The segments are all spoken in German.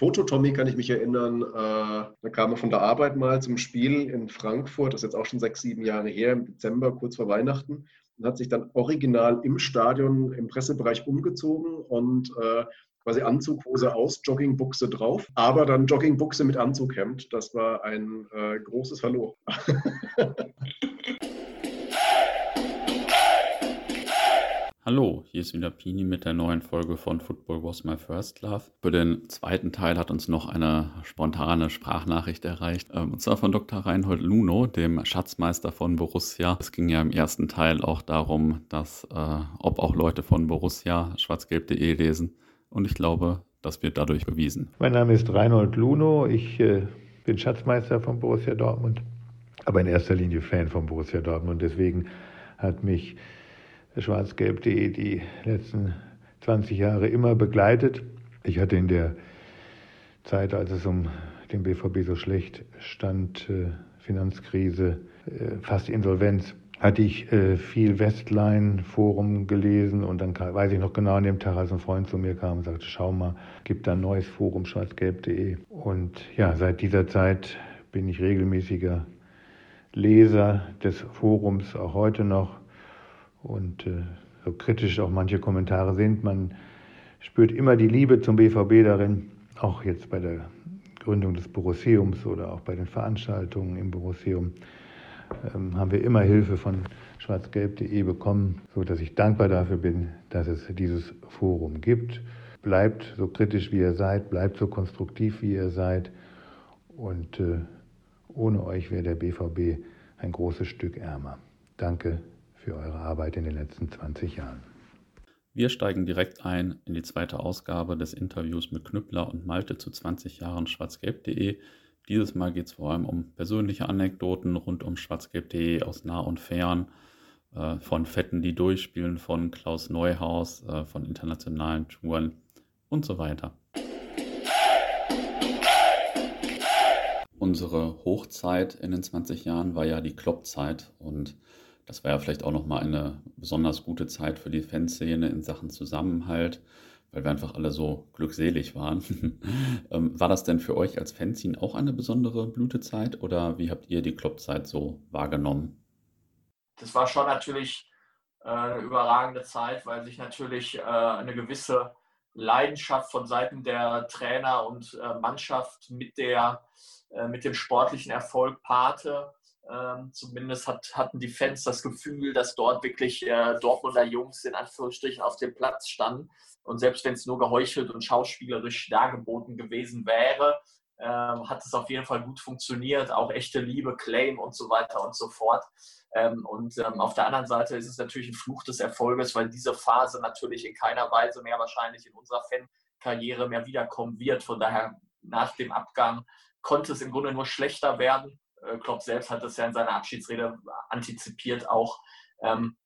Fototommy kann ich mich erinnern. Äh, da kam er von der Arbeit mal zum Spiel in Frankfurt, das ist jetzt auch schon sechs, sieben Jahre her, im Dezember, kurz vor Weihnachten und hat sich dann original im Stadion im Pressebereich umgezogen und äh, quasi Anzughose aus, Joggingbuchse drauf, aber dann Joggingbuchse mit Anzughemd. Das war ein äh, großes Hallo. Hallo, hier ist wieder Pini mit der neuen Folge von Football Was My First Love. Für den zweiten Teil hat uns noch eine spontane Sprachnachricht erreicht, ähm, und zwar von Dr. Reinhold Luno, dem Schatzmeister von Borussia. Es ging ja im ersten Teil auch darum, dass äh, ob auch Leute von Borussia schwarzgelb.de lesen. Und ich glaube, das wird dadurch bewiesen. Mein Name ist Reinhold Luno, ich äh, bin Schatzmeister von Borussia Dortmund, aber in erster Linie Fan von Borussia Dortmund. Deswegen hat mich schwarzgelb.de die letzten 20 Jahre immer begleitet. Ich hatte in der Zeit, als es um den BVB so schlecht stand, äh, Finanzkrise, äh, fast Insolvenz, hatte ich äh, viel Westline-Forum gelesen und dann weiß ich noch genau an dem Tag, als ein Freund zu mir kam und sagte, schau mal, gibt da ein neues Forum, schwarzgelb.de. Und ja, seit dieser Zeit bin ich regelmäßiger Leser des Forums, auch heute noch und äh, so kritisch auch manche Kommentare sind, man spürt immer die Liebe zum BVB darin, auch jetzt bei der Gründung des Borusseums oder auch bei den Veranstaltungen im Borusseum ähm, haben wir immer Hilfe von schwarzgelb.de bekommen, so dass ich dankbar dafür bin, dass es dieses Forum gibt. Bleibt so kritisch wie ihr seid, bleibt so konstruktiv wie ihr seid und äh, ohne euch wäre der BVB ein großes Stück ärmer. Danke für eure Arbeit in den letzten 20 Jahren. Wir steigen direkt ein in die zweite Ausgabe des Interviews mit Knüppler und Malte zu 20 Jahren schwarzgelb.de. Dieses Mal geht es vor allem um persönliche Anekdoten rund um schwarzgelb.de aus nah und fern, äh, von Fetten, die durchspielen, von Klaus Neuhaus, äh, von internationalen Touren und so weiter. Unsere Hochzeit in den 20 Jahren war ja die Kloppzeit und das war ja vielleicht auch nochmal eine besonders gute Zeit für die Fanszene in Sachen Zusammenhalt, weil wir einfach alle so glückselig waren. Ähm, war das denn für euch als Fanzine auch eine besondere Blütezeit oder wie habt ihr die Clubzeit so wahrgenommen? Das war schon natürlich äh, eine überragende Zeit, weil sich natürlich äh, eine gewisse Leidenschaft von Seiten der Trainer und äh, Mannschaft mit, der, mit dem sportlichen Erfolg paarte. Ähm, zumindest hat, hatten die Fans das Gefühl, dass dort wirklich äh, Dortmunder Jungs in Anführungsstrichen auf dem Platz standen. Und selbst wenn es nur geheuchelt und schauspielerisch dargeboten gewesen wäre, äh, hat es auf jeden Fall gut funktioniert. Auch echte Liebe, Claim und so weiter und so fort. Ähm, und ähm, auf der anderen Seite ist es natürlich ein Fluch des Erfolges, weil diese Phase natürlich in keiner Weise mehr wahrscheinlich in unserer Fankarriere mehr wiederkommen wird. Von daher nach dem Abgang konnte es im Grunde nur schlechter werden. Äh, Klopp selbst hat das ja in seiner Abschiedsrede antizipiert auch. Ähm,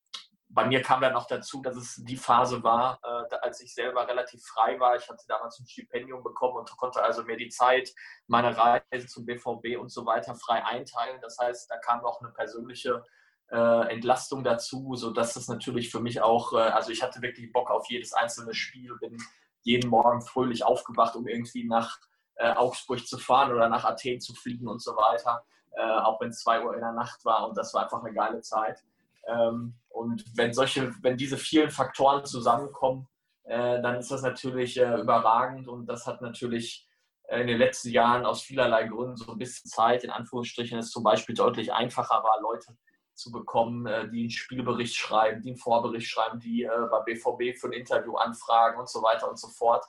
bei mir kam dann noch dazu, dass es die Phase war, äh, als ich selber relativ frei war. Ich hatte damals ein Stipendium bekommen und konnte also mir die Zeit, meine Reise zum BVB und so weiter frei einteilen. Das heißt, da kam noch eine persönliche äh, Entlastung dazu, sodass das natürlich für mich auch, äh, also ich hatte wirklich Bock auf jedes einzelne Spiel, bin jeden Morgen fröhlich aufgewacht, um irgendwie nach äh, Augsburg zu fahren oder nach Athen zu fliegen und so weiter äh, auch wenn es 2 Uhr in der Nacht war und das war einfach eine geile Zeit. Ähm, und wenn solche, wenn diese vielen Faktoren zusammenkommen, äh, dann ist das natürlich äh, überragend und das hat natürlich äh, in den letzten Jahren aus vielerlei Gründen so ein bisschen Zeit, in Anführungsstrichen, es zum Beispiel deutlich einfacher war, Leute zu bekommen, äh, die einen Spielbericht schreiben, die einen Vorbericht schreiben, die äh, bei BVB für ein Interview anfragen und so weiter und so fort.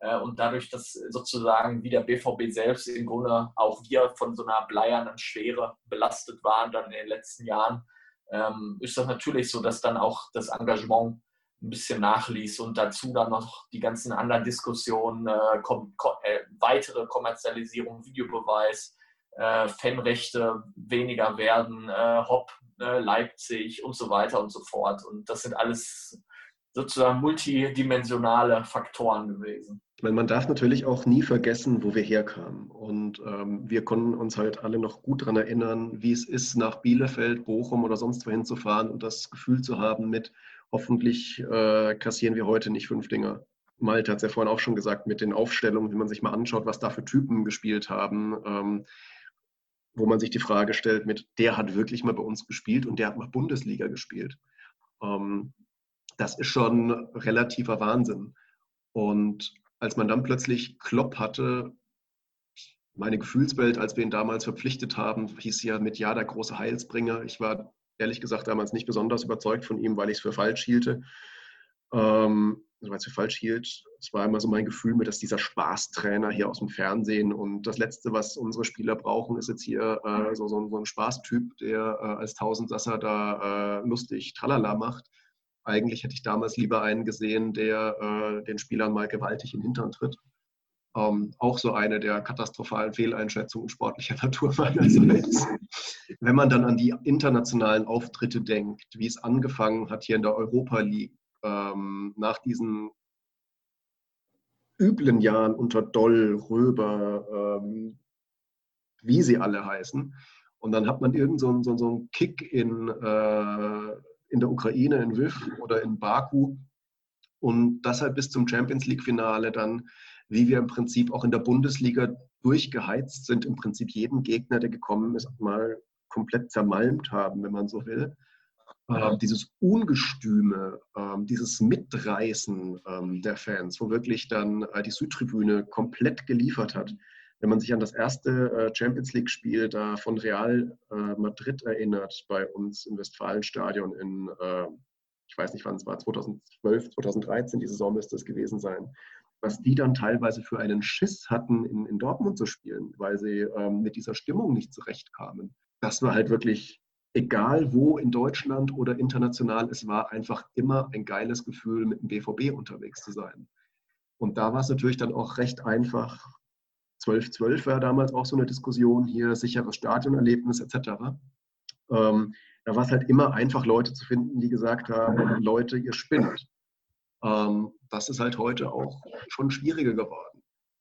Äh, und dadurch, dass sozusagen wie der BVB selbst im Grunde auch wir von so einer bleiernen Schwere belastet waren dann in den letzten Jahren, ähm, ist das natürlich so, dass dann auch das Engagement ein bisschen nachließ und dazu dann noch die ganzen anderen Diskussionen, äh, kom äh, weitere Kommerzialisierung, Videobeweis, äh, Fanrechte weniger werden, äh, Hopp, äh, Leipzig und so weiter und so fort. Und das sind alles sozusagen multidimensionale Faktoren gewesen. Meine, man darf natürlich auch nie vergessen, wo wir herkamen. Und ähm, wir konnten uns halt alle noch gut daran erinnern, wie es ist, nach Bielefeld, Bochum oder sonst wohin zu fahren und das Gefühl zu haben mit, hoffentlich äh, kassieren wir heute nicht fünf Dinger. Malte hat es ja vorhin auch schon gesagt, mit den Aufstellungen, wenn man sich mal anschaut, was da für Typen gespielt haben, ähm, wo man sich die Frage stellt, mit der hat wirklich mal bei uns gespielt und der hat mal Bundesliga gespielt. Ähm, das ist schon relativer Wahnsinn. Und als man dann plötzlich Klopp hatte, meine Gefühlswelt, als wir ihn damals verpflichtet haben, hieß ja mit Ja der große Heilsbringer. Ich war ehrlich gesagt damals nicht besonders überzeugt von ihm, weil ich es für falsch hielte. Ähm, also weil es für falsch hielt. Es war immer so mein Gefühl, dass dieser Spaßtrainer hier aus dem Fernsehen und das Letzte, was unsere Spieler brauchen, ist jetzt hier äh, so, so, so, ein Spaßtyp, der äh, als Tausendsasser da äh, lustig Tralala macht. Eigentlich hätte ich damals lieber einen gesehen, der äh, den Spielern mal gewaltig in den Hintern tritt. Ähm, auch so eine der katastrophalen Fehleinschätzungen sportlicher Natur meinerseits. Wenn man dann an die internationalen Auftritte denkt, wie es angefangen hat hier in der Europa League, ähm, nach diesen üblen Jahren unter Doll, Röber, ähm, wie sie alle heißen. Und dann hat man irgend so, so, so einen Kick in, äh, in der Ukraine, in Lviv oder in Baku. Und das halt bis zum Champions League-Finale dann, wie wir im Prinzip auch in der Bundesliga durchgeheizt sind, im Prinzip jeden Gegner, der gekommen ist, mal komplett zermalmt haben, wenn man so will äh, dieses Ungestüme, äh, dieses Mitreißen äh, der Fans, wo wirklich dann äh, die Südtribüne komplett geliefert hat. Wenn man sich an das erste äh, Champions League-Spiel da von Real äh, Madrid erinnert, bei uns im Westfalenstadion in, ich weiß nicht wann es war, 2012, 2013, die Saison müsste es gewesen sein, was die dann teilweise für einen Schiss hatten, in, in Dortmund zu spielen, weil sie ähm, mit dieser Stimmung nicht zurechtkamen. Das war halt wirklich egal wo in Deutschland oder international, es war einfach immer ein geiles Gefühl, mit dem BVB unterwegs zu sein. Und da war es natürlich dann auch recht einfach. 12-12 war damals auch so eine Diskussion hier, sicheres Stadionerlebnis etc. Ähm, da war es halt immer einfach, Leute zu finden, die gesagt haben, Leute, ihr spinnt. Ähm, das ist halt heute auch schon schwieriger geworden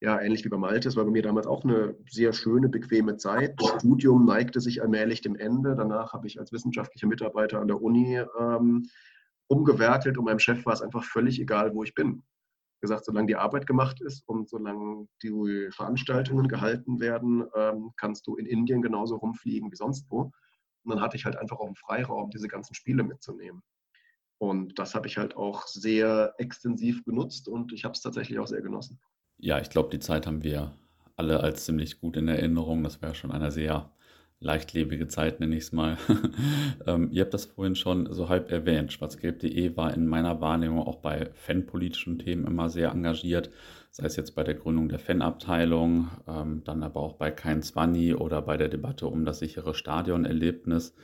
ja, ähnlich wie bei Malte, es war bei mir damals auch eine sehr schöne, bequeme Zeit. Das Studium neigte sich allmählich dem Ende. Danach habe ich als wissenschaftlicher Mitarbeiter an der Uni ähm, umgewerkelt und meinem Chef war es einfach völlig egal, wo ich bin. Gesagt, solange die Arbeit gemacht ist und solange die Veranstaltungen gehalten werden, ähm, kannst du in Indien genauso rumfliegen wie sonst wo. Und dann hatte ich halt einfach auch einen Freiraum, diese ganzen Spiele mitzunehmen. Und das habe ich halt auch sehr extensiv genutzt und ich habe es tatsächlich auch sehr genossen. Ja, ich glaube, die Zeit haben wir alle als ziemlich gut in Erinnerung. Das war schon eine sehr leichtlebige Zeit, nenne ich es mal. ähm, ihr habt das vorhin schon so halb erwähnt. Schwarzgelb.de war in meiner Wahrnehmung auch bei fanpolitischen Themen immer sehr engagiert, sei es jetzt bei der Gründung der Fanabteilung, ähm, dann aber auch bei Kein Zwanni oder bei der Debatte um das sichere Stadionerlebnis.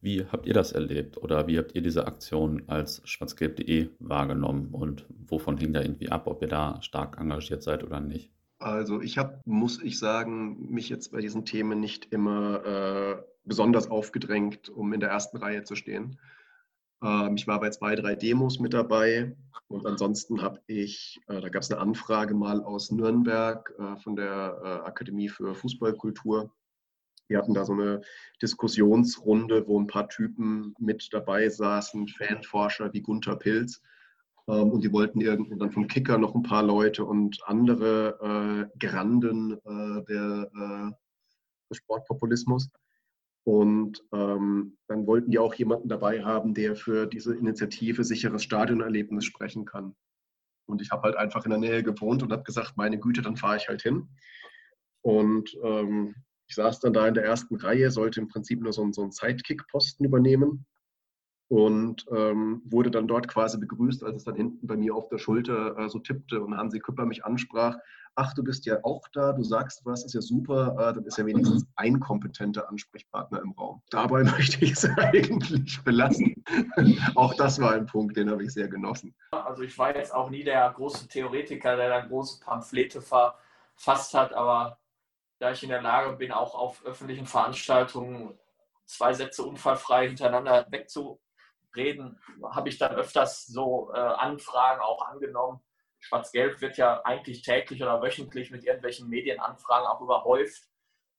Wie habt ihr das erlebt oder wie habt ihr diese Aktion als schwarzgelb.de wahrgenommen und wovon hing da irgendwie ab, ob ihr da stark engagiert seid oder nicht? Also ich habe, muss ich sagen, mich jetzt bei diesen Themen nicht immer äh, besonders aufgedrängt, um in der ersten Reihe zu stehen. Ähm, ich war bei zwei, drei Demos mit dabei und ansonsten habe ich, äh, da gab es eine Anfrage mal aus Nürnberg äh, von der äh, Akademie für Fußballkultur wir hatten da so eine Diskussionsrunde, wo ein paar Typen mit dabei saßen, Fanforscher wie Gunther Pilz. Ähm, und die wollten irgendwie dann vom Kicker noch ein paar Leute und andere äh, Granden äh, der, äh, des Sportpopulismus. Und ähm, dann wollten die auch jemanden dabei haben, der für diese Initiative sicheres Stadionerlebnis sprechen kann. Und ich habe halt einfach in der Nähe gewohnt und habe gesagt, meine Güte, dann fahre ich halt hin. Und ähm, ich saß dann da in der ersten Reihe, sollte im Prinzip nur so, so einen Sidekick-Posten übernehmen und ähm, wurde dann dort quasi begrüßt, als es dann hinten bei mir auf der Schulter äh, so tippte und Hansi Küpper mich ansprach. Ach, du bist ja auch da, du sagst was, ist ja super, äh, dann ist ja wenigstens ein kompetenter Ansprechpartner im Raum. Dabei möchte ich es eigentlich belassen. auch das war ein Punkt, den habe ich sehr genossen. Also ich war jetzt auch nie der große Theoretiker, der dann große Pamphlete verfasst hat, aber da ich in der Lage bin, auch auf öffentlichen Veranstaltungen zwei Sätze unfallfrei hintereinander wegzureden, habe ich dann öfters so äh, Anfragen auch angenommen. Schwarz-Gelb wird ja eigentlich täglich oder wöchentlich mit irgendwelchen Medienanfragen auch überhäuft.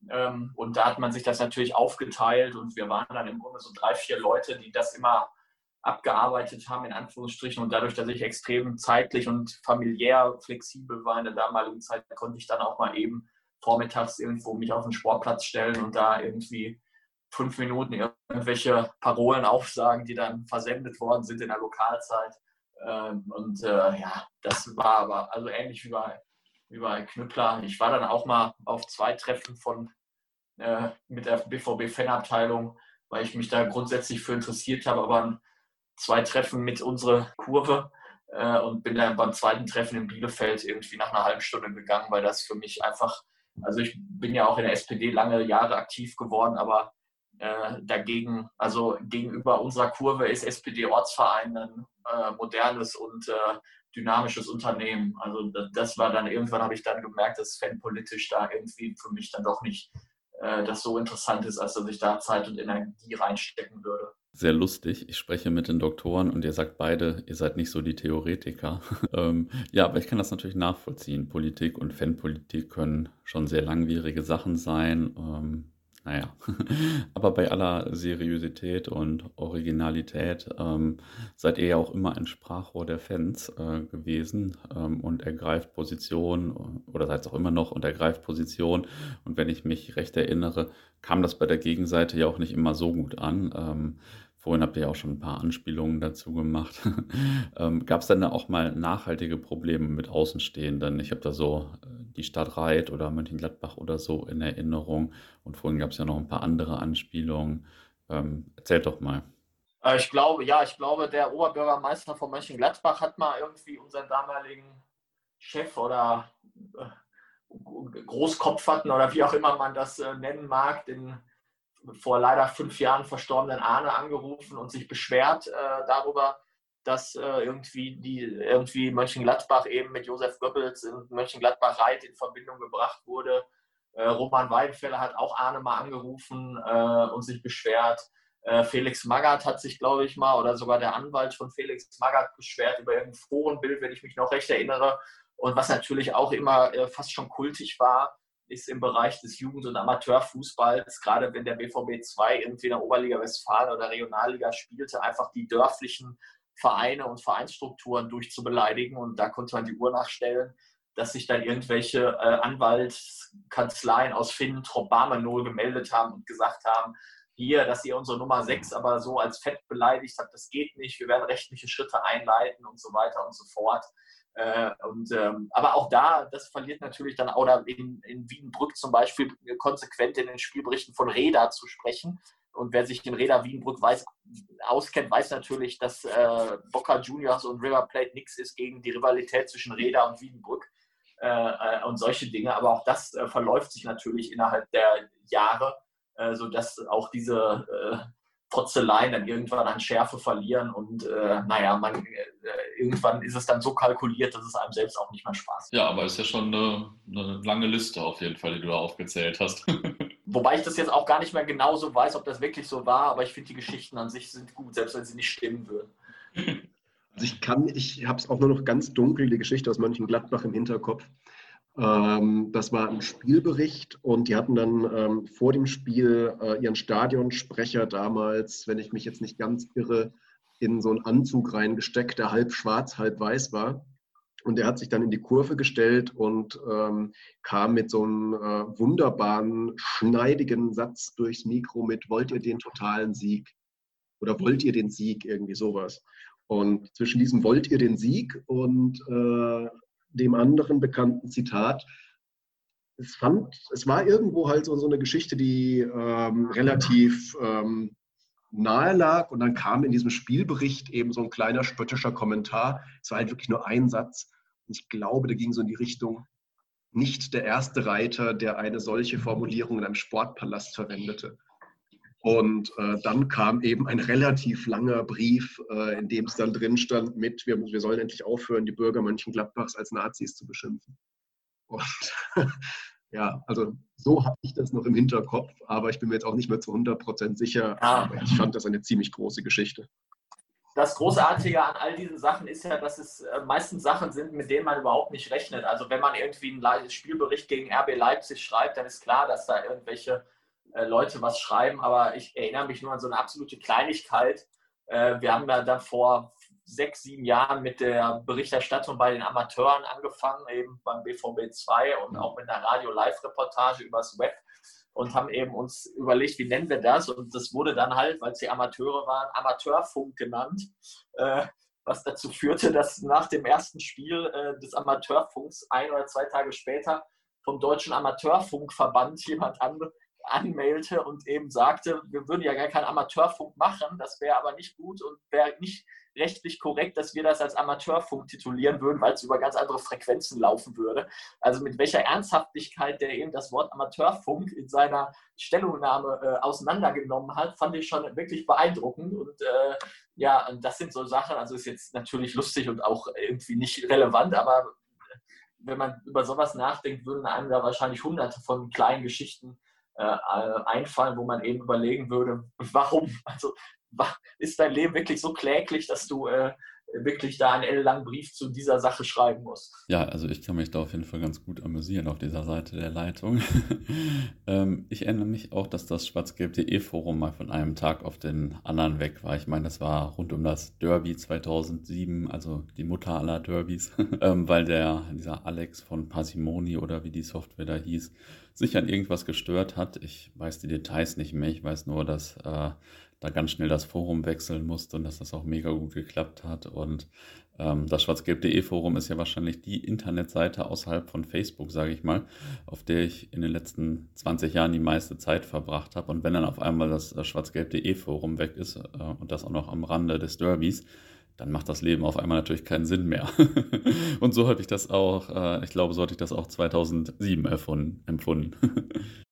Ähm, und da hat man sich das natürlich aufgeteilt und wir waren dann im Grunde so drei, vier Leute, die das immer abgearbeitet haben, in Anführungsstrichen. Und dadurch, dass ich extrem zeitlich und familiär flexibel war in der damaligen Zeit, konnte ich dann auch mal eben vormittags irgendwo mich auf den Sportplatz stellen und da irgendwie fünf Minuten irgendwelche Parolen aufsagen, die dann versendet worden sind in der Lokalzeit. Ähm, und äh, ja, das war aber also ähnlich wie bei, wie bei Knüppler. Ich war dann auch mal auf zwei Treffen von äh, mit der BVB-Fanabteilung, weil ich mich da grundsätzlich für interessiert habe, aber zwei Treffen mit unserer Kurve äh, und bin dann beim zweiten Treffen in Bielefeld irgendwie nach einer halben Stunde gegangen, weil das für mich einfach, also ich bin ja auch in der SPD lange Jahre aktiv geworden, aber äh, dagegen, also gegenüber unserer Kurve ist SPD-Ortsverein ein äh, modernes und äh, dynamisches Unternehmen. Also das, war dann irgendwann habe ich dann gemerkt, dass fanpolitisch da irgendwie für mich dann doch nicht äh, das so interessant ist, als dass ich da Zeit und Energie reinstecken würde sehr lustig. Ich spreche mit den Doktoren und ihr sagt beide, ihr seid nicht so die Theoretiker. ähm, ja, aber ich kann das natürlich nachvollziehen. Politik und Fanpolitik können schon sehr langwierige Sachen sein. Ähm, naja, aber bei aller Seriosität und Originalität ähm, seid ihr ja auch immer ein Sprachrohr der Fans äh, gewesen ähm, und ergreift Position oder seid es auch immer noch und ergreift Position. Und wenn ich mich recht erinnere, kam das bei der Gegenseite ja auch nicht immer so gut an. Ähm, Vorhin habt ihr ja auch schon ein paar Anspielungen dazu gemacht. ähm, Gab es dann auch mal nachhaltige Probleme mit Außenstehenden? Ich habe da so äh, die Stadt Reit oder Mönchengladbach oder so in Erinnerung. Und vorhin gab es ja noch ein paar andere Anspielungen. Ähm, erzählt doch mal. Äh, ich glaube, ja, ich glaube, der Oberbürgermeister von Mönchengladbach hat mal irgendwie unseren damaligen Chef oder äh, Großkopf hatten oder wie auch immer man das nennen mag, den vor leider fünf Jahren verstorbenen Arne angerufen und sich beschwert äh, darüber, dass äh, irgendwie die irgendwie Mönchengladbach eben mit Josef Goebbels in Mönchengladbach Reit in Verbindung gebracht wurde. Äh, Roman Weidenfeller hat auch Arne mal angerufen äh, und sich beschwert. Äh, Felix Magath hat sich, glaube ich, mal, oder sogar der Anwalt von Felix Magath beschwert über irgendein Forenbild, wenn ich mich noch recht erinnere. Und was natürlich auch immer äh, fast schon kultig war, ist im Bereich des Jugend- und Amateurfußballs, gerade wenn der BVB 2 irgendwie in der Oberliga Westfalen oder Regionalliga spielte, einfach die dörflichen Vereine und Vereinsstrukturen durchzubeleidigen. Und da konnte man die Uhr nachstellen, dass sich dann irgendwelche äh, Anwaltskanzleien aus Finnentrop Barmenol gemeldet haben und gesagt haben, hier, dass ihr unsere Nummer 6 aber so als Fett beleidigt habt, das geht nicht, wir werden rechtliche Schritte einleiten und so weiter und so fort. Äh, und, ähm, aber auch da, das verliert natürlich dann, oder in, in Wiedenbrück zum Beispiel, konsequent in den Spielberichten von Reda zu sprechen. Und wer sich in Reda Wiedenbrück weiß, auskennt, weiß natürlich, dass äh, Boca Juniors und River Plate nichts ist gegen die Rivalität zwischen Reda und Wiedenbrück äh, äh, und solche Dinge. Aber auch das äh, verläuft sich natürlich innerhalb der Jahre, äh, sodass auch diese Trotzeleien dann irgendwann an Schärfe verlieren und äh, naja, man, äh, irgendwann ist es dann so kalkuliert, dass es einem selbst auch nicht mehr Spaß macht. Ja, aber ist ja schon eine, eine lange Liste auf jeden Fall, die du da aufgezählt hast. Wobei ich das jetzt auch gar nicht mehr genau so weiß, ob das wirklich so war, aber ich finde die Geschichten an sich sind gut, selbst wenn sie nicht stimmen würden. Also ich kann, ich habe es auch nur noch ganz dunkel, die Geschichte aus Mönchengladbach im Hinterkopf. Ähm, das war ein Spielbericht und die hatten dann ähm, vor dem Spiel äh, ihren Stadionsprecher damals, wenn ich mich jetzt nicht ganz irre, in so einen Anzug reingesteckt, der halb schwarz, halb weiß war. Und er hat sich dann in die Kurve gestellt und ähm, kam mit so einem äh, wunderbaren, schneidigen Satz durchs Mikro mit, wollt ihr den totalen Sieg? Oder wollt ihr den Sieg? Irgendwie sowas. Und zwischen diesem wollt ihr den Sieg und äh, dem anderen bekannten Zitat. Es, fand, es war irgendwo halt so, so eine Geschichte, die ähm, relativ ähm, nahe lag und dann kam in diesem Spielbericht eben so ein kleiner spöttischer Kommentar. Es war halt wirklich nur ein Satz. Und ich glaube, der ging so in die Richtung, nicht der erste Reiter, der eine solche Formulierung in einem Sportpalast verwendete. Und äh, dann kam eben ein relativ langer Brief, äh, in dem es dann drin stand mit, wir, wir sollen endlich aufhören, die Bürger Mönchengladbachs als Nazis zu beschimpfen. Und ja, also so habe ich das noch im Hinterkopf, aber ich bin mir jetzt auch nicht mehr zu 100% sicher. Ja. Aber ich fand das eine ziemlich große Geschichte. Das Großartige an all diesen Sachen ist ja, dass es äh, meistens Sachen sind, mit denen man überhaupt nicht rechnet. Also wenn man irgendwie einen Spielbericht gegen RB Leipzig schreibt, dann ist klar, dass da irgendwelche äh, Leute was schreiben, aber ich erinnere mich nur an so eine absolute Kleinigkeit. Äh, wir haben ja dann vor sechs, sieben Jahren mit der Berichterstattung bei den Amateuren angefangen, eben beim BVB 2 und auch mit einer Radio-Live-Reportage übers Web und haben eben uns überlegt, wie nennen wir das? Und das wurde dann halt, weil es die Amateure waren, Amateurfunk genannt, äh, was dazu führte, dass nach dem ersten Spiel äh, des Amateurfunks ein oder zwei Tage später vom Deutschen Amateurfunkverband jemand an, anmailte und eben sagte, wir würden ja gar keinen Amateurfunk machen, das wäre aber nicht gut und wäre nicht rechtlich korrekt, dass wir das als Amateurfunk titulieren würden, weil es über ganz andere Frequenzen laufen würde. Also mit welcher Ernsthaftigkeit der eben das Wort Amateurfunk in seiner Stellungnahme äh, auseinandergenommen hat, fand ich schon wirklich beeindruckend. Und äh, ja, das sind so Sachen, also ist jetzt natürlich lustig und auch irgendwie nicht relevant, aber wenn man über sowas nachdenkt, würden einem da wahrscheinlich hunderte von kleinen Geschichten äh, einfallen, wo man eben überlegen würde, warum? Also ist dein Leben wirklich so kläglich, dass du äh, wirklich da einen ellenlangen Brief zu dieser Sache schreiben musst? Ja, also ich kann mich da auf jeden Fall ganz gut amüsieren auf dieser Seite der Leitung. ähm, ich erinnere mich auch, dass das schwarzgelb.de Forum mal von einem Tag auf den anderen weg war. Ich meine, das war rund um das Derby 2007, also die Mutter aller Derbys, ähm, weil der, dieser Alex von Parsimoni oder wie die Software da hieß, sich an irgendwas gestört hat. Ich weiß die Details nicht mehr. Ich weiß nur, dass äh, da ganz schnell das Forum wechseln musste und dass das auch mega gut geklappt hat. Und ähm, das schwarzgelb.de Forum ist ja wahrscheinlich die Internetseite außerhalb von Facebook, sage ich mal, auf der ich in den letzten 20 Jahren die meiste Zeit verbracht habe. Und wenn dann auf einmal das, das schwarzgelb.de Forum weg ist äh, und das auch noch am Rande des Derbys, dann macht das Leben auf einmal natürlich keinen Sinn mehr. und so hatte ich das auch, äh, ich glaube, so hatte ich das auch 2007 erfunden, empfunden.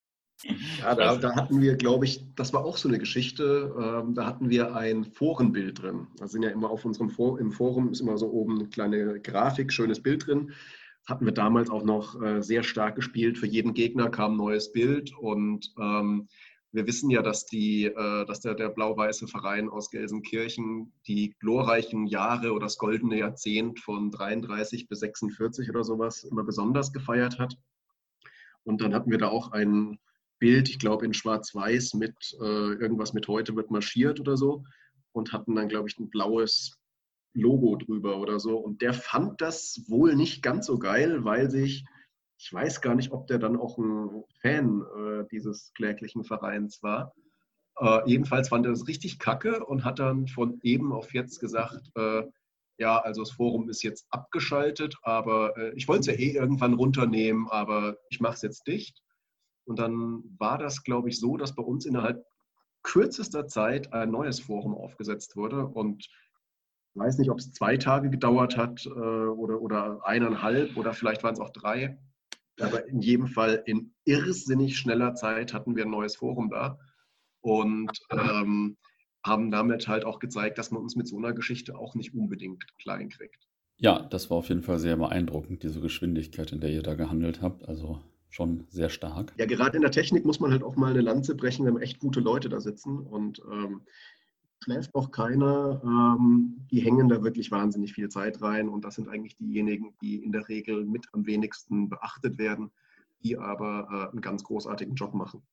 Ja, da, da, hatten wir, glaube ich, das war auch so eine Geschichte, ähm, da hatten wir ein Forenbild drin. Da sind ja immer auf unserem For im Forum ist immer so oben eine kleine Grafik, schönes Bild drin. Hatten wir damals auch noch äh, sehr stark gespielt. Für jeden Gegner kam ein neues Bild und ähm, wir wissen ja, dass, die, äh, dass der, der blau-weiße Verein aus Gelsenkirchen die glorreichen Jahre oder das goldene Jahrzehnt von 33 bis 46 oder sowas immer besonders gefeiert hat. Und dann hatten wir da auch einen Bild, ich glaube in Schwarz-Weiß mit äh, irgendwas mit heute wird marschiert oder so und hatten dann, glaube ich, ein blaues Logo drüber oder so. Und der fand das wohl nicht ganz so geil, weil sich, ich weiß gar nicht, ob der dann auch ein Fan äh, dieses kläglichen Vereins war. Äh, jedenfalls fand er das richtig kacke und hat dann von eben auf jetzt gesagt, äh, ja, also das Forum ist jetzt abgeschaltet, aber äh, ich wollte es ja eh irgendwann runternehmen, aber ich mache es jetzt dicht. Und dann war das, glaube ich, so, dass bei uns innerhalb kürzester Zeit ein neues Forum aufgesetzt wurde. Und ich weiß nicht, ob es zwei Tage gedauert hat äh, oder, oder eineinhalb oder vielleicht waren es auch drei. Aber in jedem Fall in irrsinnig schneller Zeit hatten wir ein neues Forum da und ähm, haben damit halt auch gezeigt, dass man uns mit so einer Geschichte auch nicht unbedingt klein kriegt. Ja, das war auf jeden Fall sehr beeindruckend, diese Geschwindigkeit, in der ihr da gehandelt habt. Also schon sehr stark. Ja, gerade in der Technik muss man halt auch mal eine Lanze brechen, wenn echt gute Leute da sitzen und ähm, schläft auch keiner. Ähm, die hängen da wirklich wahnsinnig viel Zeit rein und das sind eigentlich diejenigen, die in der Regel mit am wenigsten beachtet werden, die aber äh, einen ganz großartigen Job machen.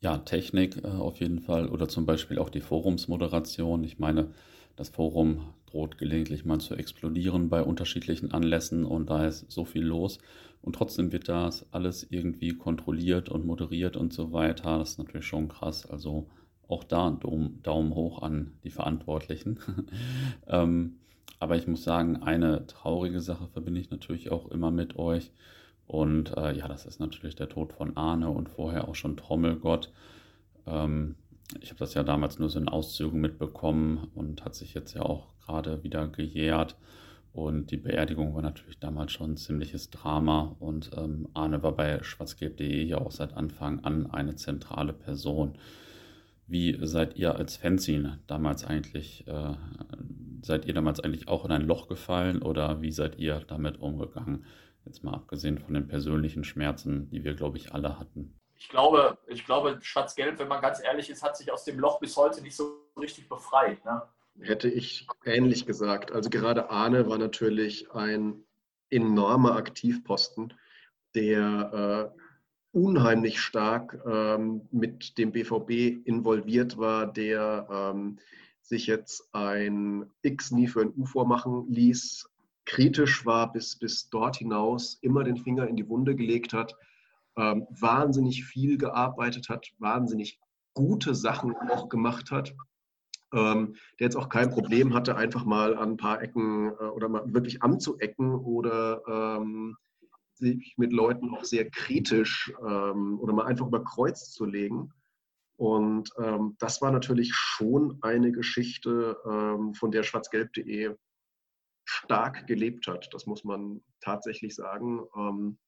Ja, Technik äh, auf jeden Fall oder zum Beispiel auch die Forumsmoderation. Ich meine, das Forum droht gelegentlich mal zu explodieren bei unterschiedlichen Anlässen und da ist so viel los. Und trotzdem wird das alles irgendwie kontrolliert und moderiert und so weiter. Das ist natürlich schon krass. Also auch da Daumen, hoch an die Verantwortlichen. ähm, aber ich muss sagen, eine traurige Sache verbinde ich natürlich auch immer mit euch. Und äh, ja, das ist natürlich der Tod von Arne und vorher auch schon Trommelgott. Ähm, ich habe das ja damals nur so in Auszügen mitbekommen und hat sich jetzt ja auch gerade wieder gejährt. Und die Beerdigung war natürlich damals schon ein ziemliches Drama. Und ähm, Arne war bei schwarzgelb.de ja auch seit Anfang an eine zentrale Person. Wie seid ihr als Fanzine damals eigentlich, äh, seid ihr damals eigentlich auch in ein Loch gefallen oder wie seid ihr damit umgegangen? Jetzt mal abgesehen von den persönlichen Schmerzen, die wir, glaube ich, alle hatten ich glaube, ich glaube, Schwarz-Gelb, wenn man ganz ehrlich ist, hat sich aus dem Loch bis heute nicht so richtig befreit. Ne? Hätte ich ähnlich gesagt. Also gerade Arne war natürlich ein enormer Aktivposten, der äh, unheimlich stark ähm, mit dem BVB involviert war, der ähm, sich jetzt ein X nie für ein U vormachen ließ, kritisch war bis, bis dort hinaus, immer den Finger in die Wunde gelegt hat, ähm, wahnsinnig viel gearbeitet hat, wahnsinnig gute Sachen auch gemacht hat, ähm, der jetzt auch kein Problem hatte, einfach mal an ein paar Ecken äh, oder mal wirklich anzuecken oder ähm, sich mit Leuten auch sehr kritisch ähm, oder mal einfach über Kreuz zu legen. Und ähm, das war natürlich schon eine Geschichte, ähm, von der schwarzgelb.de stark gelebt hat. Das muss man tatsächlich sagen. Ähm,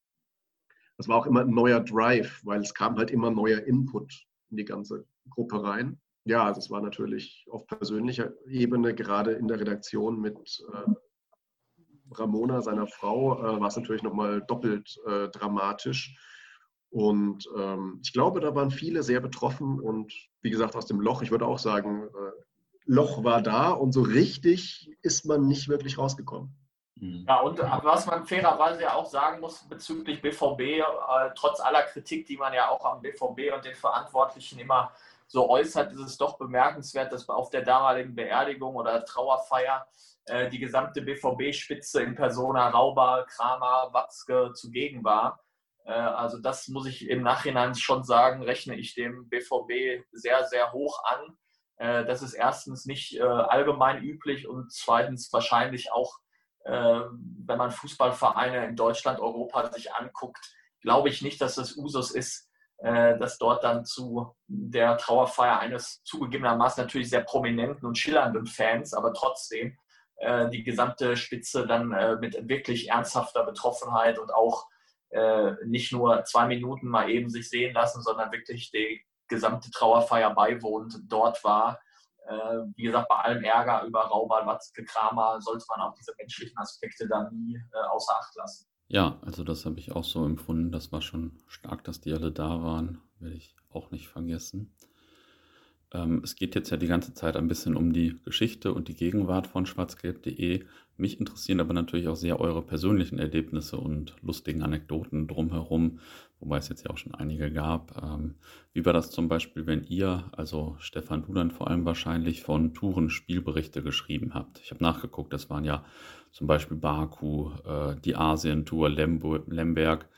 das war auch immer ein neuer Drive, weil es kam halt immer neuer Input in die ganze Gruppe rein. Ja, also es war natürlich auf persönlicher Ebene, gerade in der Redaktion mit äh, Ramona, seiner Frau, äh, war es natürlich nochmal doppelt äh, dramatisch. Und ähm, ich glaube, da waren viele sehr betroffen und wie gesagt, aus dem Loch, ich würde auch sagen, äh, Loch war da und so richtig ist man nicht wirklich rausgekommen. Mhm. Ja, und was man fairerweise ja auch sagen muss bezüglich BVB, äh, trotz aller Kritik, die man ja auch am BVB und den Verantwortlichen immer so äußert, ist es doch bemerkenswert, dass auf der damaligen Beerdigung oder Trauerfeier äh, die gesamte BVB-Spitze in Persona Rauber, Kramer, Watzke zugegen war. Äh, also das muss ich im Nachhinein schon sagen, rechne ich dem BVB sehr, sehr hoch an. Äh, das ist erstens nicht allgemein üblich und zweitens wahrscheinlich auch, wenn man Fußballvereine in Deutschland, Europa sich anguckt, glaube ich nicht, dass das Usus ist, dass dort dann zu der Trauerfeier eines zugegebenermaßen natürlich sehr prominenten und schillernden Fans, aber trotzdem die gesamte Spitze dann mit wirklich ernsthafter Betroffenheit und auch äh, nicht nur zwei Minuten mal eben sich sehen lassen, sondern wirklich die gesamte Trauerfeier beiwohnt, dort war. Äh, wie gesagt, bei allem Ärger über Raubal, Watzke, Kramer sollte man auch diese menschlichen Aspekte dann nie äh, außer Acht lassen. Ja, also das habe ich auch so empfunden. Das war schon stark, dass die alle da waren. Werde ich auch nicht vergessen. Ähm, es geht jetzt ja die ganze Zeit ein bisschen um die Geschichte und die Gegenwart von schwarzgelb.de. Mich interessieren aber natürlich auch sehr eure persönlichen Erlebnisse und lustigen Anekdoten drumherum, wobei es jetzt ja auch schon einige gab. Ähm, wie war das zum Beispiel, wenn ihr, also Stefan, du dann vor allem wahrscheinlich von Touren Spielberichte geschrieben habt? Ich habe nachgeguckt, das waren ja zum Beispiel Baku, äh, die Asien-Tour, Lemberg.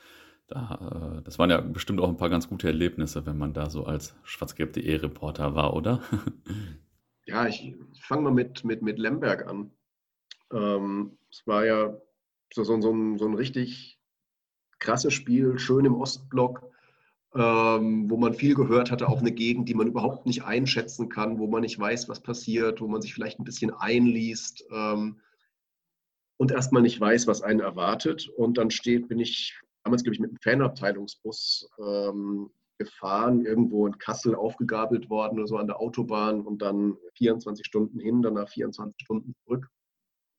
Da, äh, das waren ja bestimmt auch ein paar ganz gute Erlebnisse, wenn man da so als schwarzgelb.de Reporter war, oder? ja, ich, ich fange mal mit, mit, mit Lemberg an. Ähm, es war ja so, so, so, ein, so ein richtig krasses Spiel, schön im Ostblock, ähm, wo man viel gehört hatte, auch eine Gegend, die man überhaupt nicht einschätzen kann, wo man nicht weiß, was passiert, wo man sich vielleicht ein bisschen einliest ähm, und erstmal nicht weiß, was einen erwartet. Und dann steht, bin ich damals, glaube ich, mit einem Fanabteilungsbus ähm, gefahren, irgendwo in Kassel aufgegabelt worden oder so an der Autobahn und dann 24 Stunden hin, danach 24 Stunden zurück.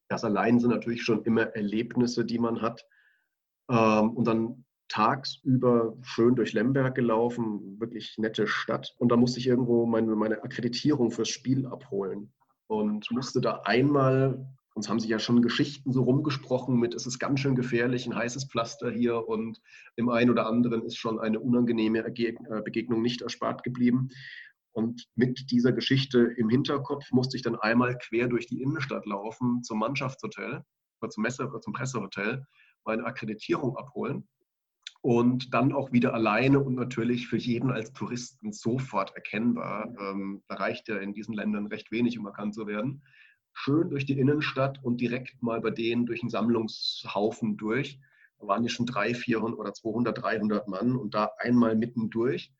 Das allein sind natürlich schon immer Erlebnisse, die man hat. Ähm, und dann tagsüber schön durch Lemberg gelaufen, wirklich nette Stadt. Und da musste ich irgendwo meine, meine Akkreditierung fürs Spiel abholen und musste da einmal uns haben sich ja schon Geschichten so rumgesprochen mit, es ist ganz schön gefährlich, ein heißes Pflaster hier und dem einen oder anderen ist schon eine unangenehme äh, Begegnung nicht erspart geblieben. Und mit dieser Geschichte im Hinterkopf musste ich dann einmal quer durch die Innenstadt laufen zum Mannschaftshotel oder zum, Messe, oder zum Pressehotel, meine Akkreditierung abholen und dann auch wieder alleine und natürlich für jeden als Touristen sofort erkennbar. Ähm, da reicht ja in diesen Ländern recht wenig, um erkannt zu werden schön durch die Innenstadt und direkt mal bei denen durch einen Sammlungshaufen durch. Da waren ja schon 300, 400 oder 200, 300 Mann und da einmal mittendurch.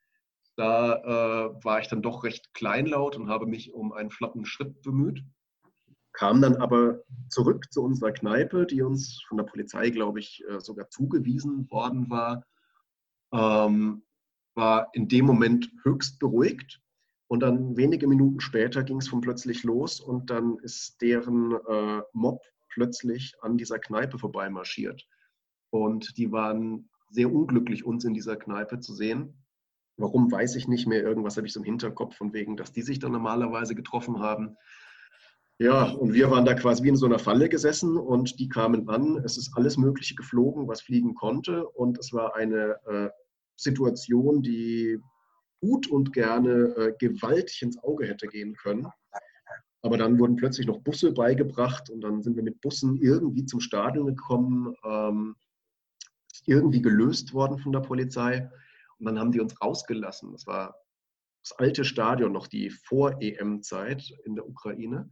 Da äh, war ich dann doch recht kleinlaut und habe mich um einen flotten Schritt bemüht. Kam dann aber zurück zu unserer Kneipe, die uns von der Polizei, glaube ich, äh, sogar zugewiesen worden war. Ähm, war in dem Moment höchst beruhigt und dann wenige Minuten später ging es von plötzlich los und dann ist deren äh, Mob plötzlich an dieser Kneipe vorbeimarschiert. Und die waren sehr unglücklich, uns in dieser Kneipe zu sehen. Warum weiß ich nicht mehr. Irgendwas habe ich so im Hinterkopf von wegen, dass die sich dann normalerweise getroffen haben. Ja, und wir waren da quasi wie in so einer Falle gesessen und die kamen an. Es ist alles Mögliche geflogen, was fliegen konnte. Und es war eine äh, Situation, die gut und gerne äh, gewaltig ins Auge hätte gehen können. Aber dann wurden plötzlich noch Busse beigebracht und dann sind wir mit Bussen irgendwie zum Stadion gekommen, ähm, irgendwie gelöst worden von der Polizei. Und dann haben die uns rausgelassen. Das war das alte Stadion, noch die Vor-EM-Zeit in der Ukraine.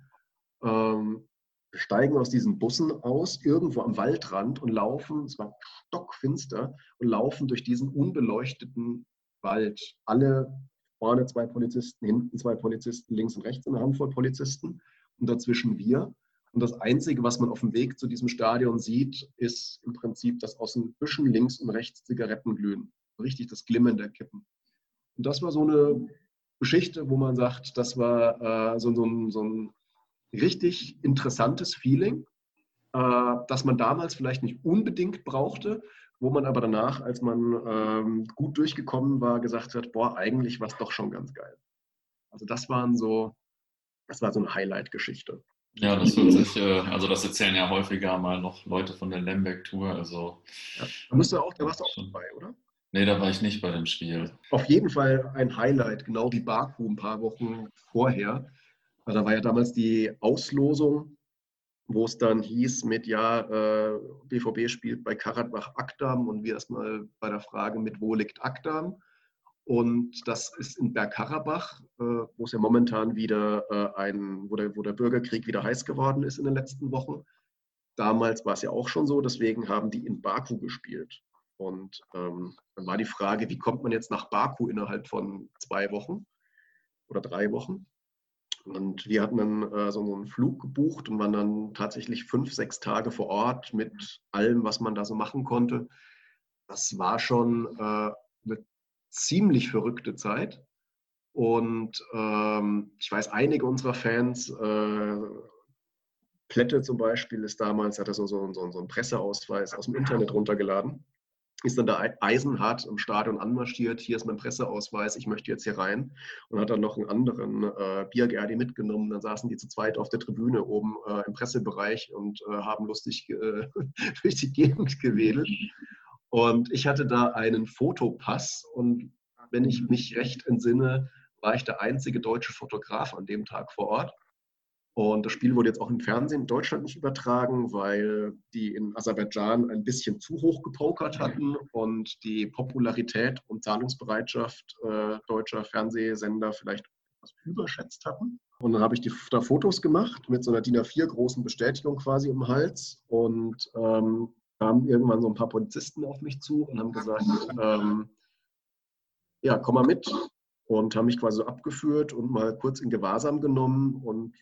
Ähm, steigen aus diesen Bussen aus, irgendwo am Waldrand und laufen, es war stockfinster, und laufen durch diesen unbeleuchteten Wald. Alle vorne zwei Polizisten, hinten zwei Polizisten, links und rechts eine Handvoll Polizisten und dazwischen wir. Und das Einzige, was man auf dem Weg zu diesem Stadion sieht, ist im Prinzip, dass aus den Büschen links und rechts Zigaretten glühen. Richtig das Glimmen der Kippen. Und das war so eine Geschichte, wo man sagt, das war äh, so, so, so, ein, richtig interessantes Feeling, äh, das man damals vielleicht nicht unbedingt brauchte, wo man aber danach, als man ähm, gut durchgekommen war, gesagt hat, boah, eigentlich war es doch schon ganz geil. Also das waren so, das war so eine Highlight-Geschichte. Ja, das wird sich, äh, also das erzählen ja häufiger mal noch Leute von der Lemberg-Tour. Also, ja, da, musst du auch, da warst du auch dabei, oder? Nee, da war ich nicht bei dem Spiel. Auf jeden Fall ein Highlight, genau wie Baku ein paar Wochen vorher. Da war ja damals die Auslosung wo es dann hieß mit, ja, äh, BVB spielt bei Karatbach Akdam und wir erstmal bei der Frage, mit wo liegt Akdam? Und das ist in Bergkarabach, äh, wo es ja momentan wieder äh, ein, wo der, wo der Bürgerkrieg wieder heiß geworden ist in den letzten Wochen. Damals war es ja auch schon so, deswegen haben die in Baku gespielt. Und ähm, dann war die Frage, wie kommt man jetzt nach Baku innerhalb von zwei Wochen oder drei Wochen? Und wir hatten dann äh, so, einen Flug gebucht und waren dann tatsächlich fünf, sechs Tage vor Ort mit allem, was man da so machen konnte. Das war schon äh, eine ziemlich verrückte Zeit. Und ähm, ich weiß, einige unserer Fans, äh, Plätte zum Beispiel, ist damals, hat er so, so, so, so einen Presseausweis aus dem Internet runtergeladen ist dann da eisenhart im Stadion anmarschiert, hier ist mein Presseausweis, ich möchte jetzt hier rein und hat dann noch einen anderen äh, Biergerdi mitgenommen. Dann saßen die zu zweit auf der Tribüne oben äh, im Pressebereich und äh, haben lustig äh, durch die Gegend gewedelt. Und ich hatte da einen Fotopass und wenn ich mich recht entsinne, war ich der einzige deutsche Fotograf an dem Tag vor Ort. Und das Spiel wurde jetzt auch im Fernsehen in Deutschland nicht übertragen, weil die in Aserbaidschan ein bisschen zu hoch gepokert hatten und die Popularität und Zahlungsbereitschaft äh, deutscher Fernsehsender vielleicht etwas überschätzt hatten. Und dann habe ich die, da Fotos gemacht mit so einer DIN A4 großen Bestätigung quasi um den Hals und ähm, kamen irgendwann so ein paar Polizisten auf mich zu und haben gesagt, ähm, ja, komm mal mit, und haben mich quasi so abgeführt und mal kurz in Gewahrsam genommen und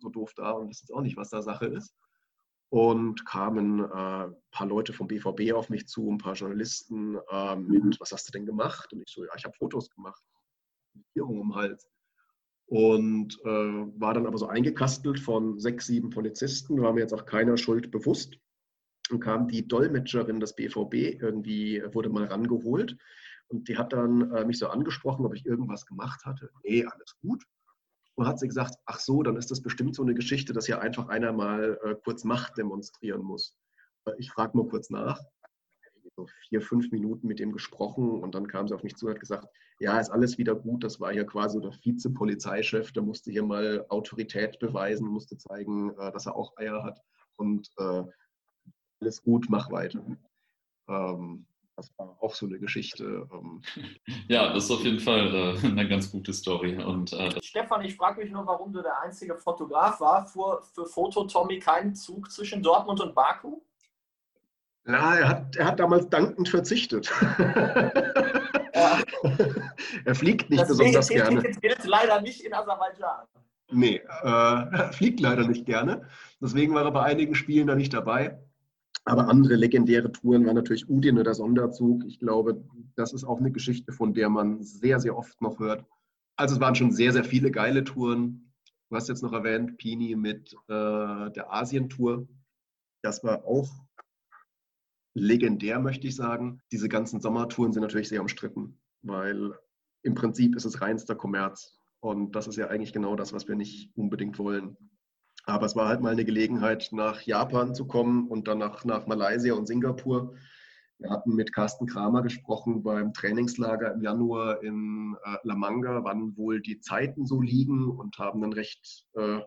so doof da und wusste auch nicht, was da Sache ist. Und kamen äh, ein paar Leute vom BVB auf mich zu, ein paar Journalisten äh, mit, was hast du denn gemacht? Und ich so, ja, ich habe Fotos gemacht. Regierung um Hals. Und äh, war dann aber so eingekastelt von sechs, sieben Polizisten, war mir jetzt auch keiner Schuld bewusst. Und kam die Dolmetscherin des BVB irgendwie, wurde mal rangeholt und die hat dann äh, mich so angesprochen, ob ich irgendwas gemacht hatte. Nee, alles gut. Und hat sie gesagt, ach so, dann ist das bestimmt so eine Geschichte, dass hier einfach einer mal äh, kurz Macht demonstrieren muss. Äh, ich frage mal kurz nach. So vier, fünf Minuten mit dem gesprochen und dann kam sie auf mich zu und hat gesagt, ja, ist alles wieder gut. Das war hier quasi der Vize-Polizeichef, der musste hier mal Autorität beweisen, musste zeigen, äh, dass er auch Eier hat und äh, alles gut, mach weiter. Ähm, das war auch so eine Geschichte. Ähm. Ja, das ist auf jeden Fall äh, eine ganz gute Story. Und, äh, Stefan, ich frage mich nur, warum du der einzige Fotograf war. Fuhr für Foto Tommy keinen Zug zwischen Dortmund und Baku? Ja, er hat, er hat damals dankend verzichtet. Ja. er fliegt nicht das besonders gerne. Das gilt leider nicht in Aserbaidschan. Nee, äh, er fliegt leider nicht gerne. Deswegen war er bei einigen Spielen da nicht dabei. Aber andere legendäre Touren waren natürlich Udine oder Sonderzug. Ich glaube, das ist auch eine Geschichte, von der man sehr, sehr oft noch hört. Also es waren schon sehr, sehr viele geile Touren. Du hast jetzt noch erwähnt, Pini mit äh, der Asientour. Das war auch legendär, möchte ich sagen. Diese ganzen Sommertouren sind natürlich sehr umstritten, weil im Prinzip ist es reinster Kommerz. Und das ist ja eigentlich genau das, was wir nicht unbedingt wollen. Aber es war halt mal eine Gelegenheit, nach Japan zu kommen und dann nach, nach Malaysia und Singapur. Wir hatten mit Carsten Kramer gesprochen beim Trainingslager im Januar in äh, La Manga, wann wohl die Zeiten so liegen und haben dann recht äh,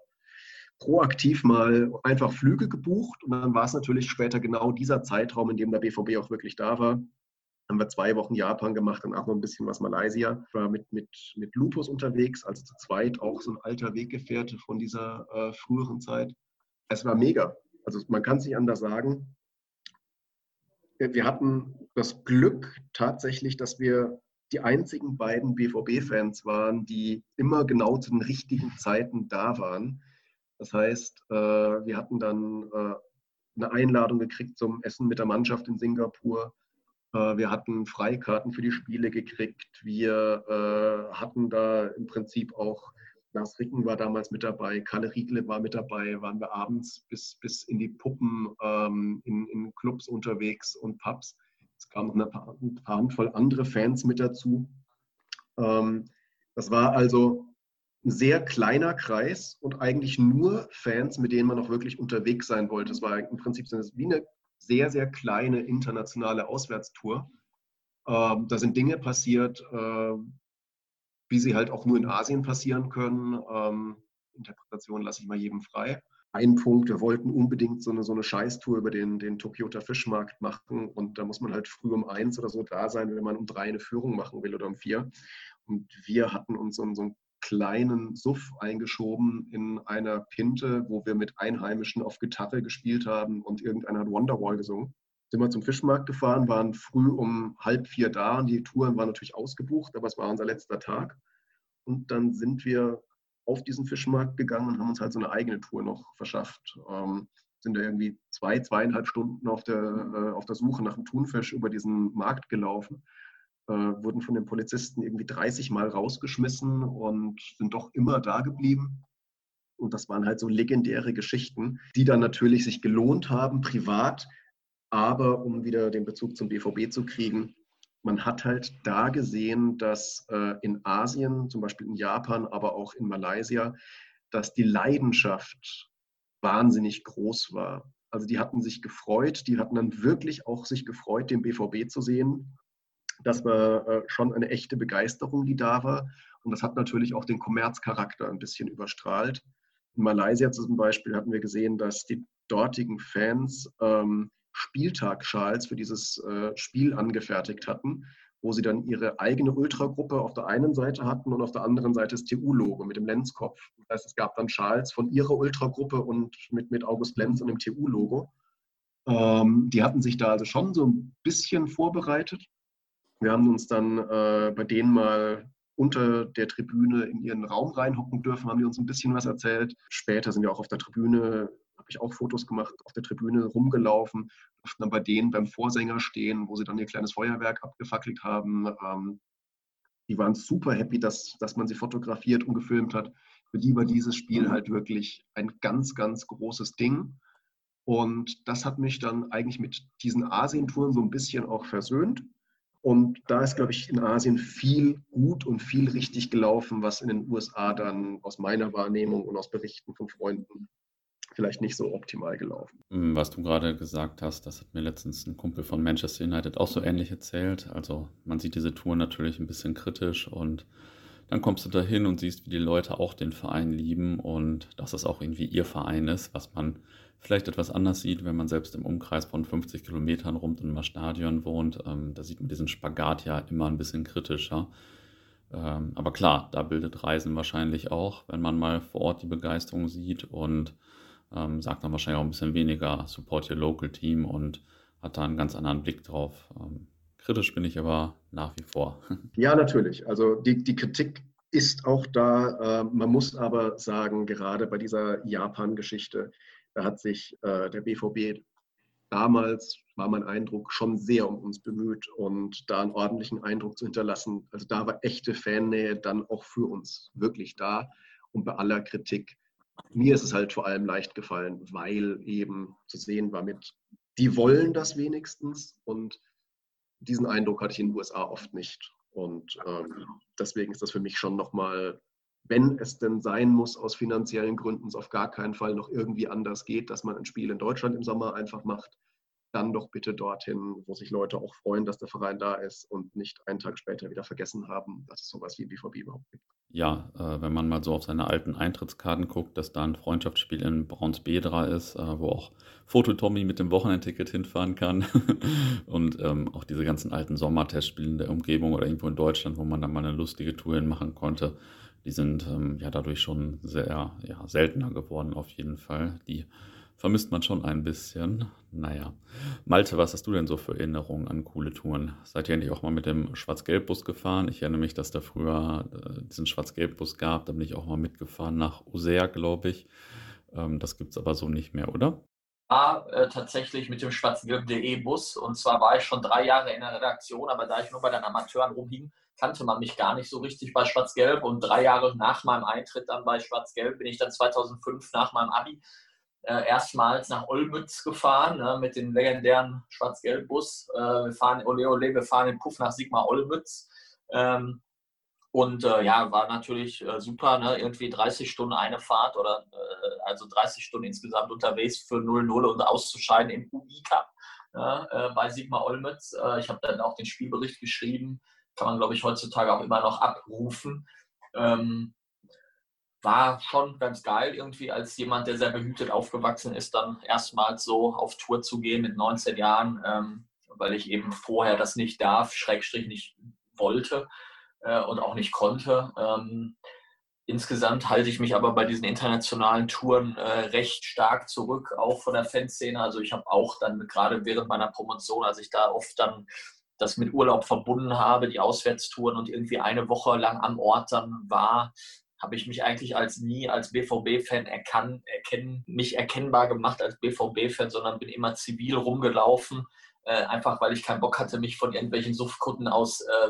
proaktiv mal einfach Flüge gebucht und dann war es natürlich später genau dieser Zeitraum, in dem der BVB auch wirklich da war. Haben wir zwei Wochen Japan gemacht und auch noch ein bisschen was Malaysia. Ich war mit, mit, mit Lupus unterwegs, also zu zweit auch so ein alter Weggefährte von dieser äh, früheren Zeit. Es war mega. Also man kann es nicht anders sagen. Wir hatten das Glück tatsächlich, dass wir die einzigen beiden BVB-Fans waren, die immer genau zu den richtigen Zeiten da waren. Das heißt, äh, wir hatten dann äh, eine Einladung gekriegt zum Essen mit der Mannschaft in Singapur. Äh, wir hatten Freikarten für die Spiele gekriegt. Wir hatten da im Prinzip auch, Lars Ricken war damals mit dabei, Kalle Riegle war mit dabei, waren wir abends bis, bis in die Puppen ähm, in, in Clubs unterwegs und Pubs. Es kamen noch eine paar Handvoll andere Fans mit dazu. Ähm, das war also ein sehr kleiner Kreis und eigentlich nur Fans, mit denen man auch wirklich unterwegs sein wollte. Es war im Prinzip wie eine sehr, sehr kleine internationale Auswärtstour. Ähm, da sind Dinge passiert, äh, wie sie halt auch nur in Asien passieren können. Ähm, Interpretation lasse ich mal jedem frei ein Punkt, wir wollten unbedingt so eine, so eine Scheißtour über den, den Tokyota Fischmarkt machen und da muss man halt früh um eins oder so da sein, wenn man um drei eine Führung machen will oder um vier. Und wir hatten uns so, so einen kleinen Suff eingeschoben in einer Pinte, wo wir mit Einheimischen auf Gitarre gespielt haben und irgendeiner hat Wonderwall gesungen. Sind wir zum Fischmarkt gefahren, waren früh um halb vier da und die Touren waren natürlich ausgebucht, aber es war unser letzter Tag. Und dann sind wir auf diesen Fischmarkt gegangen und haben uns halt so eine eigene Tour noch verschafft. Ähm, sind da irgendwie zwei, zweieinhalb Stunden auf der, äh, auf der Suche nach einem Thunfisch über diesen Markt gelaufen. Äh, wurden von den Polizisten irgendwie 30 Mal rausgeschmissen und sind doch immer da geblieben. Und das waren halt so legendäre Geschichten, die dann natürlich sich gelohnt haben, privat, aber um wieder den Bezug zum BVB zu kriegen, man hat halt da gesehen, dass äh, in Asien, zum Beispiel in Japan, aber auch in Malaysia, dass die Leidenschaft wahnsinnig groß war. Also die hatten sich gefreut, die hatten dann wirklich auch sich gefreut, den BVB zu sehen. Das war äh, schon eine echte Begeisterung, die da war. Und das hat natürlich auch den Kommerzcharakter ein bisschen überstrahlt. In Malaysia zum Beispiel hatten wir gesehen, dass die dortigen Fans ähm, Spieltagschals für dieses äh, Spiel angefertigt hatten, wo sie dann ihre eigene Ultragruppe auf der einen Seite hatten und auf der anderen Seite das TU-Logo mit dem Lenzkopf. Das heißt, es gab dann Schals von ihrer Ultragruppe und mit, mit August Lenz und dem TU-Logo. Ähm, die hatten sich da also schon so ein bisschen vorbereitet. Wir haben uns dann äh, bei denen mal unter der Tribüne in ihren Raum reinhocken dürfen, haben die uns ein bisschen was erzählt. Später sind wir auch auf der Tribüne habe ich auch Fotos gemacht, auf der Tribüne rumgelaufen, durften dann bei denen beim Vorsänger stehen, wo sie dann ihr kleines Feuerwerk abgefackelt haben. Ähm, die waren super happy, dass, dass man sie fotografiert und gefilmt hat. Für die war dieses Spiel halt wirklich ein ganz, ganz großes Ding. Und das hat mich dann eigentlich mit diesen Asientouren so ein bisschen auch versöhnt. Und da ist, glaube ich, in Asien viel gut und viel richtig gelaufen, was in den USA dann aus meiner Wahrnehmung und aus Berichten von Freunden vielleicht nicht so optimal gelaufen. Hm, was du gerade gesagt hast, das hat mir letztens ein Kumpel von Manchester United auch so ähnlich erzählt. Also man sieht diese Tour natürlich ein bisschen kritisch und dann kommst du dahin und siehst, wie die Leute auch den Verein lieben und dass es auch irgendwie ihr Verein ist, was man vielleicht etwas anders sieht, wenn man selbst im Umkreis von 50 Kilometern rund in einem Stadion wohnt. Ähm, da sieht man diesen Spagat ja immer ein bisschen kritischer. Ähm, aber klar, da bildet Reisen wahrscheinlich auch, wenn man mal vor Ort die Begeisterung sieht und ähm, sagt dann wahrscheinlich auch ein bisschen weniger Support Your Local Team und hat da einen ganz anderen Blick drauf. Ähm, kritisch bin ich aber nach wie vor. Ja, natürlich. Also die, die Kritik ist auch da. Äh, man muss aber sagen, gerade bei dieser Japan-Geschichte, da hat sich äh, der BVB damals, war mein Eindruck, schon sehr um uns bemüht und da einen ordentlichen Eindruck zu hinterlassen. Also da war echte Fannähe dann auch für uns wirklich da. Und bei aller Kritik mir ist es halt vor allem leicht gefallen, weil eben zu sehen war mit, die wollen das wenigstens und diesen Eindruck hatte ich in den USA oft nicht. Und ähm, deswegen ist das für mich schon nochmal, wenn es denn sein muss, aus finanziellen Gründen es auf gar keinen Fall noch irgendwie anders geht, dass man ein Spiel in Deutschland im Sommer einfach macht, dann doch bitte dorthin, wo sich Leute auch freuen, dass der Verein da ist und nicht einen Tag später wieder vergessen haben, dass es sowas wie BVB überhaupt gibt. ja, äh, wenn man mal so auf seine alten Eintrittskarten guckt, dass da ein Freundschaftsspiel in Braunsbedra ist, äh, wo auch Foto-Tommy mit dem Wochenendticket hinfahren kann. und ähm, auch diese ganzen alten Sommertestspiele in der Umgebung oder irgendwo in Deutschland, wo man dann mal eine lustige Tour hinmachen konnte, die sind ähm, ja dadurch schon sehr ja, seltener geworden auf jeden Fall. Die vermisst man schon ein bisschen. Naja. Malte, was hast du denn so für Erinnerungen an coole Touren? Seid ihr eigentlich auch mal mit dem Schwarz-Gelb-Bus gefahren? Ich erinnere mich, dass da früher äh, diesen Schwarz-Gelb-Bus gab. Da bin ich auch mal mitgefahren nach Osea, glaube ich. Ähm, das gibt es aber so nicht mehr, oder? war äh, tatsächlich mit dem schwarzgelb.de Bus und zwar war ich schon drei Jahre in der Redaktion, aber da ich nur bei den Amateuren rumhing, kannte man mich gar nicht so richtig bei Schwarz-Gelb und drei Jahre nach meinem Eintritt dann bei Schwarz-Gelb bin ich dann 2005 nach meinem Abi äh, erstmals nach Olmütz gefahren ne, mit dem legendären Schwarz-Gelb-Bus. Äh, wir fahren, ole ole, wir fahren den Puff nach Sigmar Olmütz. Ähm, und äh, ja, war natürlich äh, super, ne? irgendwie 30 Stunden eine Fahrt oder äh, also 30 Stunden insgesamt unterwegs für 0-0 und auszuscheiden im UI-Cup ne? Äh, bei Sigmar Olmütz. ich habe dann auch den Spielbericht geschrieben, kann man glaube ich heutzutage auch immer noch abrufen. Ähm, war schon ganz geil, irgendwie als jemand, der sehr behütet aufgewachsen ist, dann erstmals so auf Tour zu gehen mit 19 Jahren, ähm, weil ich eben vorher das nicht darf, Schrägstrich nicht wollte äh, und auch nicht konnte. Ähm, insgesamt halte ich mich aber bei diesen internationalen Touren äh, recht stark zurück, auch von der Fanszene. Also ich habe auch dann gerade während meiner Promotion, als ich da oft dann das mit Urlaub verbunden habe, die Auswärtstouren und irgendwie eine Woche lang am Ort dann war, habe ich mich eigentlich als nie als BVB-Fan erkennen, mich erkennbar gemacht als BVB-Fan, sondern bin immer zivil rumgelaufen, äh, einfach weil ich keinen Bock hatte, mich von irgendwelchen Suftkunden aus, äh,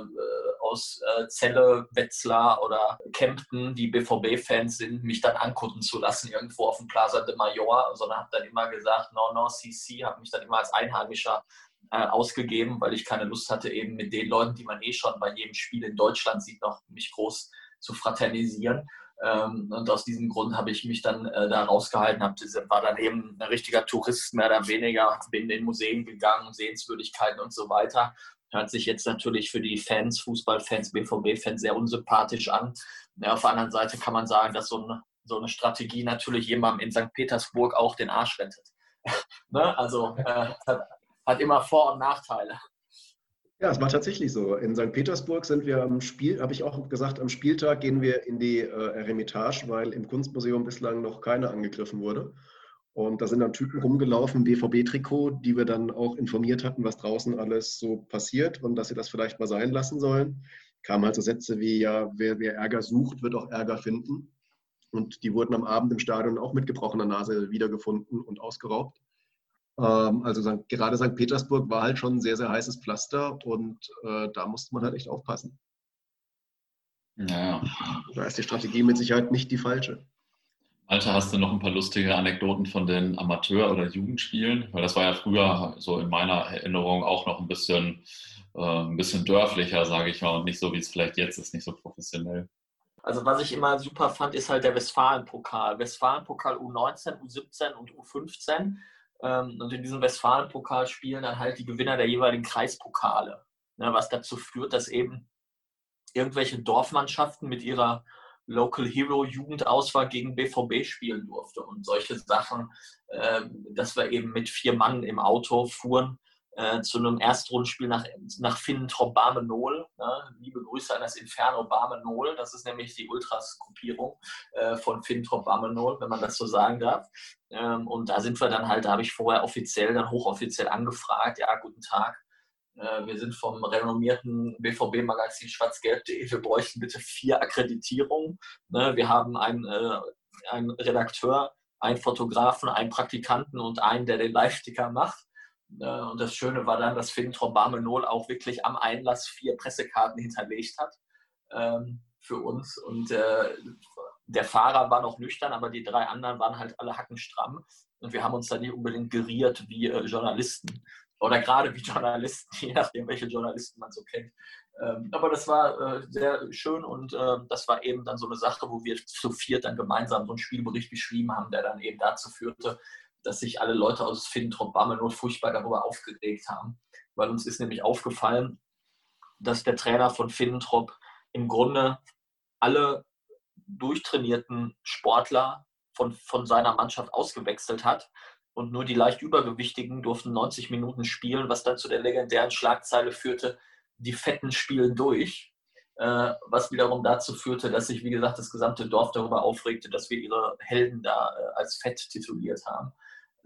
aus äh, Celle, Wetzlar oder Kempten, die BVB-Fans sind, mich dann angucken zu lassen irgendwo auf dem Plaza de Mayor, sondern habe dann immer gesagt, no, no, CC, habe mich dann immer als Einheimischer äh, ausgegeben, weil ich keine Lust hatte, eben mit den Leuten, die man eh schon bei jedem Spiel in Deutschland sieht, noch mich groß zu fraternisieren. Ähm, und aus diesem Grund habe ich mich dann äh, da rausgehalten, war dann eben ein richtiger Tourist mehr oder weniger, bin in Museen gegangen, Sehenswürdigkeiten und so weiter. Hört sich jetzt natürlich für die Fans, Fußballfans, BVB-Fans sehr unsympathisch an. Auf der anderen Seite kann man sagen, dass so eine, so eine Strategie natürlich jemandem in St. Petersburg auch den Arsch rettet. ne? Also äh, hat, immer Vor- und Nachteile. Ja, es war tatsächlich so. In St. Petersburg sind wir am Spiel, habe ich auch gesagt, am Spieltag gehen wir in die äh, Eremitage, weil im Kunstmuseum bislang noch keiner angegriffen wurde. Und da sind dann Typen rumgelaufen, BVB-Trikot, die wir dann auch informiert hatten, was draußen alles so passiert und dass sie das vielleicht mal sein lassen sollen. Kamen halt so Sätze wie, ja, wer, wer Ärger sucht, wird auch Ärger finden. Und die wurden am Abend im Stadion auch mit gebrochener Nase wiedergefunden und ausgeraubt. Ähm, also gerade St. Petersburg war halt schon ein sehr, sehr heißes Pflaster und äh, da musste man halt echt aufpassen. Ja. Da ist die Strategie mit Sicherheit nicht die falsche. Alter, hast du noch ein paar lustige Anekdoten von den Amateur- oder Jugendspielen? Weil das war ja früher so in meiner Erinnerung auch noch ein bisschen, äh, ein bisschen dörflicher, sage ich mal, und nicht so, wie es vielleicht jetzt ist, nicht so professionell. Also was ich immer super fand, ist halt der Westfalen-Pokal. Westfalen-Pokal U19, U17 und U15 ähm, und in diesem Westfalen-Pokal spielen dann halt die Gewinner der jeweiligen Kreispokale. Ne, was dazu führt, dass eben irgendwelche Dorfmannschaften mit ihrer Local Hero Jugendauswahl gegen BVB spielen durfte und solche Sachen, äh, dass wir eben mit vier Mann im Auto fuhren äh, zu einem Erstrundenspiel nach, nach Finnentrop Barmenol. Ne? Liebe Grüße an das Inferno Barmenol. Das ist nämlich die Ultras-Gruppierung äh, von Finnentrop Barmenol, wenn man das so sagen darf. Ähm, und da sind wir dann halt, da habe ich vorher offiziell, dann hochoffiziell angefragt, ja, guten Tag. Äh, wir sind vom renommierten BVB-Magazin schwarzgelb.de. Wir bräuchten bitte vier Akkreditierungen. Ne? Wir haben einen, äh, einen Redakteur, einen Fotografen, einen Praktikanten und einen, der den Live-Sticker macht. Äh, und das Schöne war dann, dass Fintrop Barmenol auch wirklich am Einlass vier Pressekarten hinterlegt hat ähm, für uns. Und äh, der Fahrer war noch nüchtern, aber die drei anderen waren halt alle hackenstramm. Und wir haben uns dann nicht unbedingt geriert wie äh, Journalisten. Oder gerade wie Journalisten, je nachdem, welche Journalisten man so kennt. Ähm, aber das war äh, sehr schön und äh, das war eben dann so eine Sache, wo wir zu viert dann gemeinsam so einen Spielbericht geschrieben haben, der dann eben dazu führte, dass sich alle Leute aus Finntrop nur furchtbar darüber aufgeregt haben. Weil uns ist nämlich aufgefallen, dass der Trainer von Finntrop im Grunde alle durchtrainierten Sportler von, von seiner Mannschaft ausgewechselt hat. Und nur die leicht Übergewichtigen durften 90 Minuten spielen, was dann zu der legendären Schlagzeile führte, die Fetten spielen durch. Äh, was wiederum dazu führte, dass sich, wie gesagt, das gesamte Dorf darüber aufregte, dass wir ihre Helden da äh, als fett tituliert haben.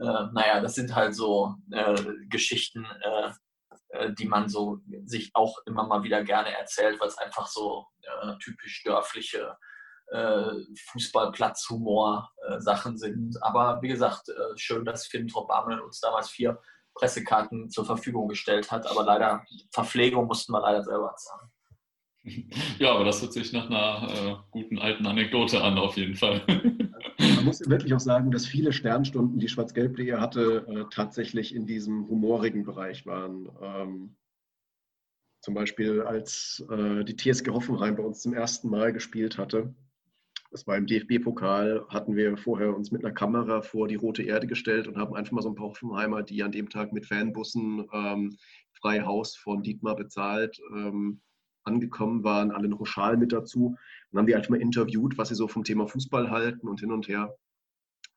Äh, naja, das sind halt so äh, Geschichten, äh, äh, die man so sich auch immer mal wieder gerne erzählt, weil es einfach so typisch dörfliche Fußballplatzhumor-Sachen sind. Aber wie gesagt, schön, dass Filmtrop Barmel uns damals vier Pressekarten zur Verfügung gestellt hat. Aber leider, Verpflegung mussten wir leider selber zahlen. Ja, aber das hört sich nach einer äh, guten alten Anekdote an, auf jeden Fall. Man muss wirklich auch sagen, dass viele Sternstunden, die Schwarz-Gelb.de hatte, äh, tatsächlich in diesem humorigen Bereich waren. Ähm, zum Beispiel, als äh, die TSG Hoffenheim bei uns zum ersten Mal gespielt hatte. Das war im DFB-Pokal, hatten wir vorher uns mit einer Kamera vor die rote Erde gestellt und haben einfach mal so ein paar Hoffenheimer, die an dem Tag mit Fanbussen ähm, frei Haus von Dietmar bezahlt, ähm, angekommen waren, alle noch Schal mit dazu und haben die einfach mal interviewt, was sie so vom Thema Fußball halten und hin und her.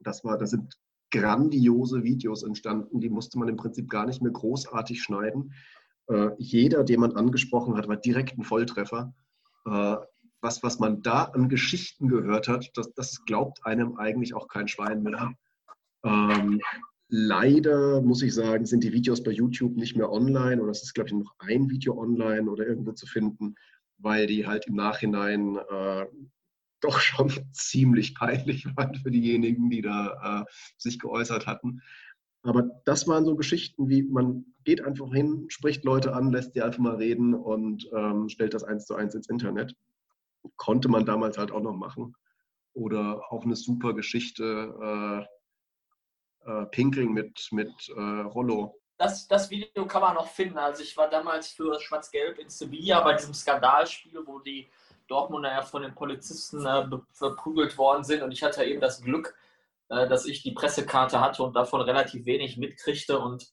Das war, da sind grandiose Videos entstanden, die musste man im Prinzip gar nicht mehr großartig schneiden. Äh, jeder, den man angesprochen hat, war direkt ein Volltreffer. Äh, was, was man da an Geschichten gehört hat, das, das glaubt einem eigentlich auch kein Schwein mehr. Ähm, Leider muss ich sagen, sind die Videos bei YouTube nicht mehr online oder es ist, glaube ich, noch ein Video online oder irgendwo zu finden, weil die halt im Nachhinein äh, doch schon ziemlich peinlich waren für diejenigen, die da äh, sich geäußert hatten. Aber das waren so Geschichten wie, man geht einfach hin, spricht Leute an, lässt die einfach mal reden und ähm, stellt das eins zu eins ins Internet. Konnte man damals halt auch noch machen. Oder auch eine super Geschichte, äh, äh, Pinkeln mit, mit äh, Rollo. Das, das Video kann man noch finden. Also ich war damals für Schwarz-Gelb in Sevilla bei diesem Skandalspiel, wo die Dortmunder ja von den Polizisten äh, verprügelt worden sind. Und ich hatte eben das Glück, äh, dass ich die Pressekarte hatte und davon relativ wenig mitkriegte. Und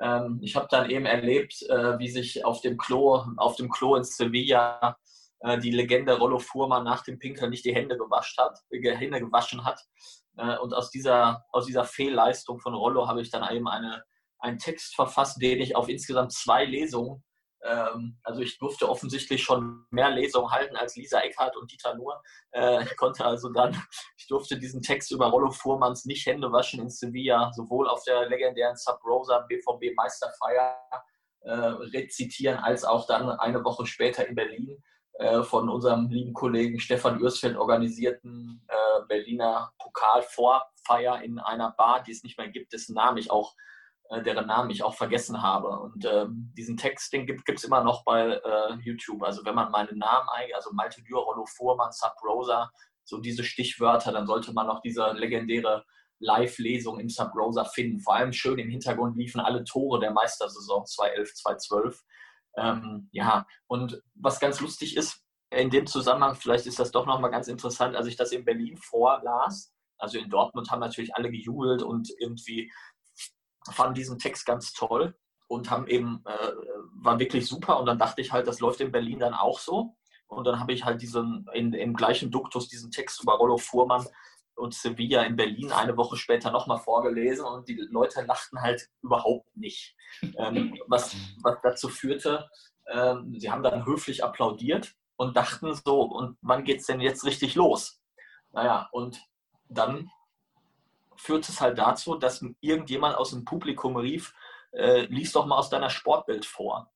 ähm, ich habe dann eben erlebt, äh, wie sich auf dem Klo, auf dem Klo in Sevilla äh, die Legende Rollo Fuhrmann nach dem Pinkeln nicht die Hände gewaschen hat, Hände gewaschen hat und aus dieser, aus dieser Fehlleistung von Rollo habe ich dann eben eine, einen Text verfasst, den ich auf insgesamt zwei Lesungen, ähm, also ich durfte offensichtlich schon mehr Lesungen halten als Lisa Eckhardt und Dieter Nuhr. Äh, ich konnte also dann, ich durfte diesen Text über Rollo Fuhrmanns nicht Hände waschen in Sevilla, sowohl auf der legendären Sub Rosa BVB Meisterfeier äh, rezitieren, als auch dann eine Woche später in Berlin äh, von unserem lieben Kollegen Stefan Ürsfeld organisierten äh, Berliner Pokalvorfeier in einer Bar, die es nicht mehr gibt, dessen Namen ich auch, äh, deren Namen ich auch vergessen habe. Und ähm, diesen Text, den gibt es immer noch bei äh, YouTube. Also wenn man meinen Namen eingibt, also Malte Dürr, Rollo Fuhrmann, Sub Rosa, so diese Stichwörter, dann sollte man auch diese legendäre Live-Lesung im Sub Rosa finden. Vor allem schön im Hintergrund liefen alle Tore der Meistersaison 2011, 2012. Ähm, ja, und was ganz lustig ist, in dem Zusammenhang, vielleicht ist das doch nochmal ganz interessant, als ich das in Berlin vorlas, also in Dortmund haben natürlich alle gejubelt und irgendwie fanden diesen Text ganz toll und haben eben, äh, war wirklich super und dann dachte ich halt, das läuft in Berlin dann auch so. Und dann habe ich halt diesen, in, im gleichen Duktus diesen Text über Rollo Fuhrmann und Sevilla in Berlin eine Woche später nochmal vorgelesen und die Leute lachten halt überhaupt nicht. Ähm, was, was dazu führte, ähm, sie haben dann höflich applaudiert und dachten so, und wann geht es denn jetzt richtig los? Naja, und dann führt es halt dazu, dass irgendjemand aus dem Publikum rief, äh, lies doch mal aus deiner Sportbild vor.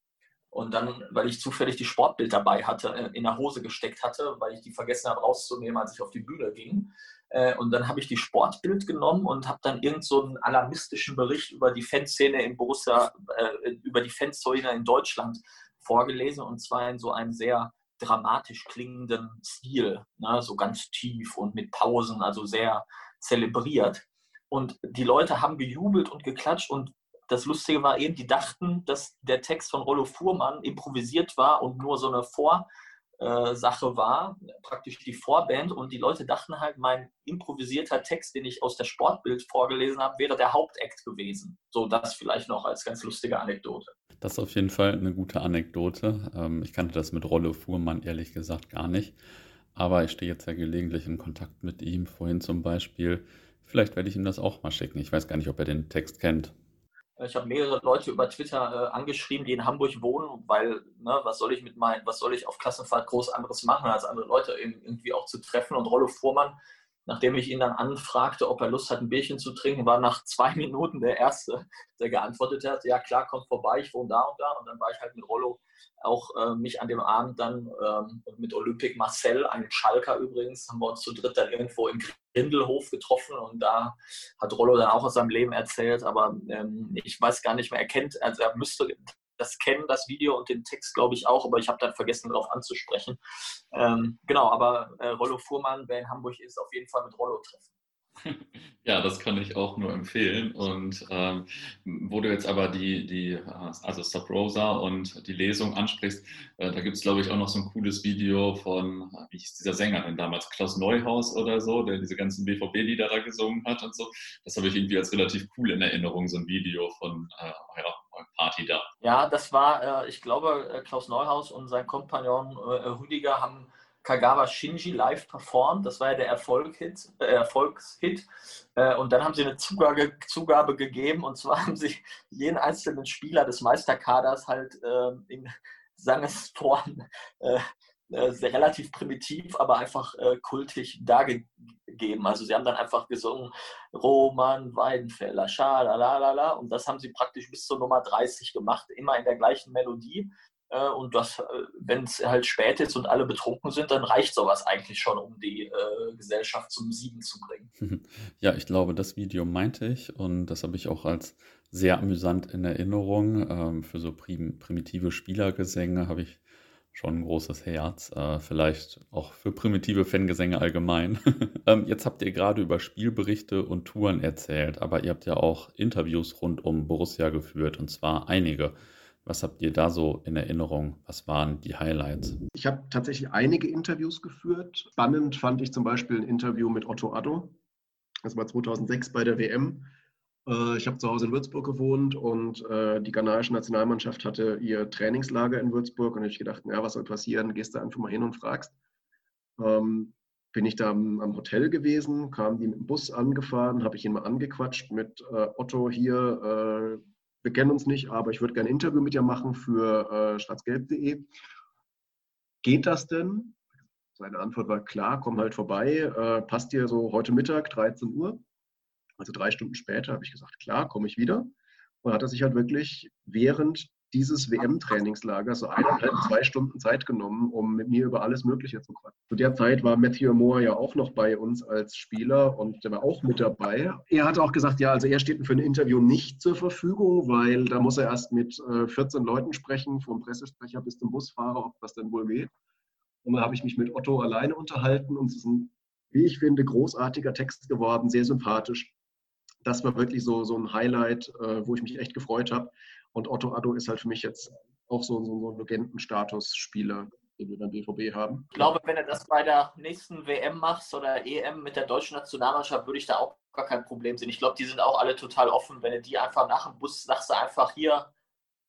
Und dann, weil ich zufällig die Sportbild dabei hatte, äh, in der Hose gesteckt hatte, weil ich die vergessen habe rauszunehmen, als ich auf die Bühne ging. Äh, und dann habe ich die Sportbild genommen und habe dann irgend so alarmistischen Bericht über die Fanszene in Borussia, äh, über die Fanszene in Deutschland vorgelesen. Und zwar in so einem sehr dramatisch klingenden Stil, ne? so ganz tief und mit Pausen, also sehr zelebriert. Und die Leute haben gejubelt und geklatscht und das Lustige war eben, die dachten, dass der Text von Rollo Fuhrmann improvisiert war und nur so eine Vorsache war, praktisch die Vorband. Und die Leute dachten halt, mein improvisierter Text, den ich aus der Sportbild vorgelesen habe, wäre der Hauptakt gewesen. So das vielleicht noch als ganz lustige Anekdote. Das ist auf jeden Fall eine gute Anekdote. Ähm, ich kannte das mit Rollo Fuhrmann ehrlich gesagt gar nicht. aber ich stehe jetzt ja gelegentlich in Kontakt mit ihm, vorhin zum Beispiel. Vielleicht werde ich ihm das auch mal schicken. Ich weiß gar nicht, ob er den Text kennt. Ich habe mehrere Leute über Twitter äh, angeschrieben, die in Hamburg wohnen, weil, ne, was soll ich mit meinen, was soll ich auf Klassenfahrt groß anderes machen, als andere Leute irgendwie auch zu treffen. Und Rollo Fuhrmann Nachdem ich ihn dann anfragte, ob er Lust hat, ein Bierchen zu trinken, war nach zwei Minuten der Erste, der geantwortet hat, ja klar, kommt vorbei, ich wohne da und da. Und dann war ich halt mit Rollo auch äh, mich an dem Abend dann ähm, mit Olympic Marcel, einem Schalker übrigens, haben wir uns zu dritt dann irgendwo im Grindelhof getroffen und da hat Rollo dann auch aus seinem Leben erzählt, aber ähm, ich weiß gar nicht mehr, er kennt, also er müsste das kennen, das Video und den Text, glaube ich, auch, aber ich habe dann vergessen, darauf anzusprechen. Ähm, genau, aber äh, Rollo Fuhrmann, wer in Hamburg ist, auf jeden Fall mit Rollo treffen. Ja, das kann ich auch nur empfehlen. Und ähm, wo du jetzt aber die, die also Stop Rosa und die Lesung ansprichst, äh, da gibt es, glaube ich, auch noch so ein cooles Video von, wie hieß dieser Sänger denn damals, Klaus Neuhaus oder so, der diese ganzen BVB-Lieder da gesungen hat und so. Das habe ich irgendwie als relativ cool in Erinnerung, so ein Video von äh, ja, Party da. Ja, das war, äh, ich glaube, äh, Klaus Neuhaus und sein Kompagnon äh, Rüdiger haben Kagawa Shinji live performt. Das war ja der Erfolgshit. Äh, Erfolgshit. Äh, und dann haben sie eine Zugabe, Zugabe, gegeben und zwar haben sie jeden einzelnen Spieler des Meisterkaders halt äh, in Sangesform äh, äh, relativ primitiv, aber einfach äh, kultig dargegeben. Also sie haben dann einfach gesungen Roman Weidenfeller, schalalala und das haben sie praktisch bis zur Nummer 30 gemacht, immer in der gleichen Melodie. Äh, und das, äh, wenn es halt spät ist und alle betrunken sind, dann reicht sowas eigentlich schon, um die äh, Gesellschaft zum Siegen zu bringen. Ja, ich glaube, das Video meinte ich und das habe ich auch als sehr amüsant in Erinnerung. Ähm, für so prim primitive Spielergesänge habe ich schon ein großes Herz. Äh, vielleicht auch für primitive Fangesänge allgemein. ähm, jetzt habt ihr gerade über Spielberichte und Touren erzählt, aber ihr habt ja auch Interviews rund um Borussia geführt und zwar einige. Was habt ihr da so in Erinnerung? Was waren die Highlights? Ich habe tatsächlich einige Interviews geführt. Spannend fand ich zum Beispiel ein Interview mit Otto Addo. Das war 2006 bei der WM. Äh, ich habe zu Hause in Würzburg gewohnt und äh, die ghanaische Nationalmannschaft hatte ihr Trainingslager in Würzburg und ich gedacht, ja, was soll passieren? Gehst du einfach mal hin und fragst. Ähm, bin ich da am, Hotel gewesen, kam die mit dem Bus angefahren, habe ich ihn mal angequatscht mit äh, Otto hier, wir kennen uns nicht, aber ich würde gerne ein Interview mit dir machen für äh, schwarzgelb.de. Geht das denn? Seine Antwort war klar, komm halt vorbei, äh, passt dir so heute Mittag, 13 Uhr. Also drei Stunden später habe ich gesagt, klar, komme ich wieder. Und hat er sich halt wirklich während dieses WM-Trainingslager so eineinhalb, zwei Stunden Zeit genommen, um mit mir über alles Mögliche zu quatschen. Zu der Zeit war Matthew Moore ja auch noch bei uns als Spieler und der war auch mit dabei. Er hat auch gesagt, ja, also er steht für ein Interview nicht zur Verfügung, weil da muss er erst mit 14 äh, Leuten sprechen, vom Pressesprecher bis zum Busfahrer, ob das denn wohl geht. Und dann habe ich mich mit Otto alleine unterhalten und es ist ein, wie ich finde, großartiger Text geworden, sehr sympathisch. Das war wirklich so, so ein Highlight, äh, wo ich mich echt gefreut habe. Und Otto Addo ist halt für mich jetzt auch so, so, so ein Legendenstatus-Spieler, den wir beim BVB haben. Ich glaube, wenn du das bei der nächsten WM machst oder EM mit der deutschen Nationalmannschaft, würde ich da auch gar kein Problem sehen. Ich glaube, die sind auch alle total offen. Wenn du die einfach nach dem Bus sagst, einfach hier,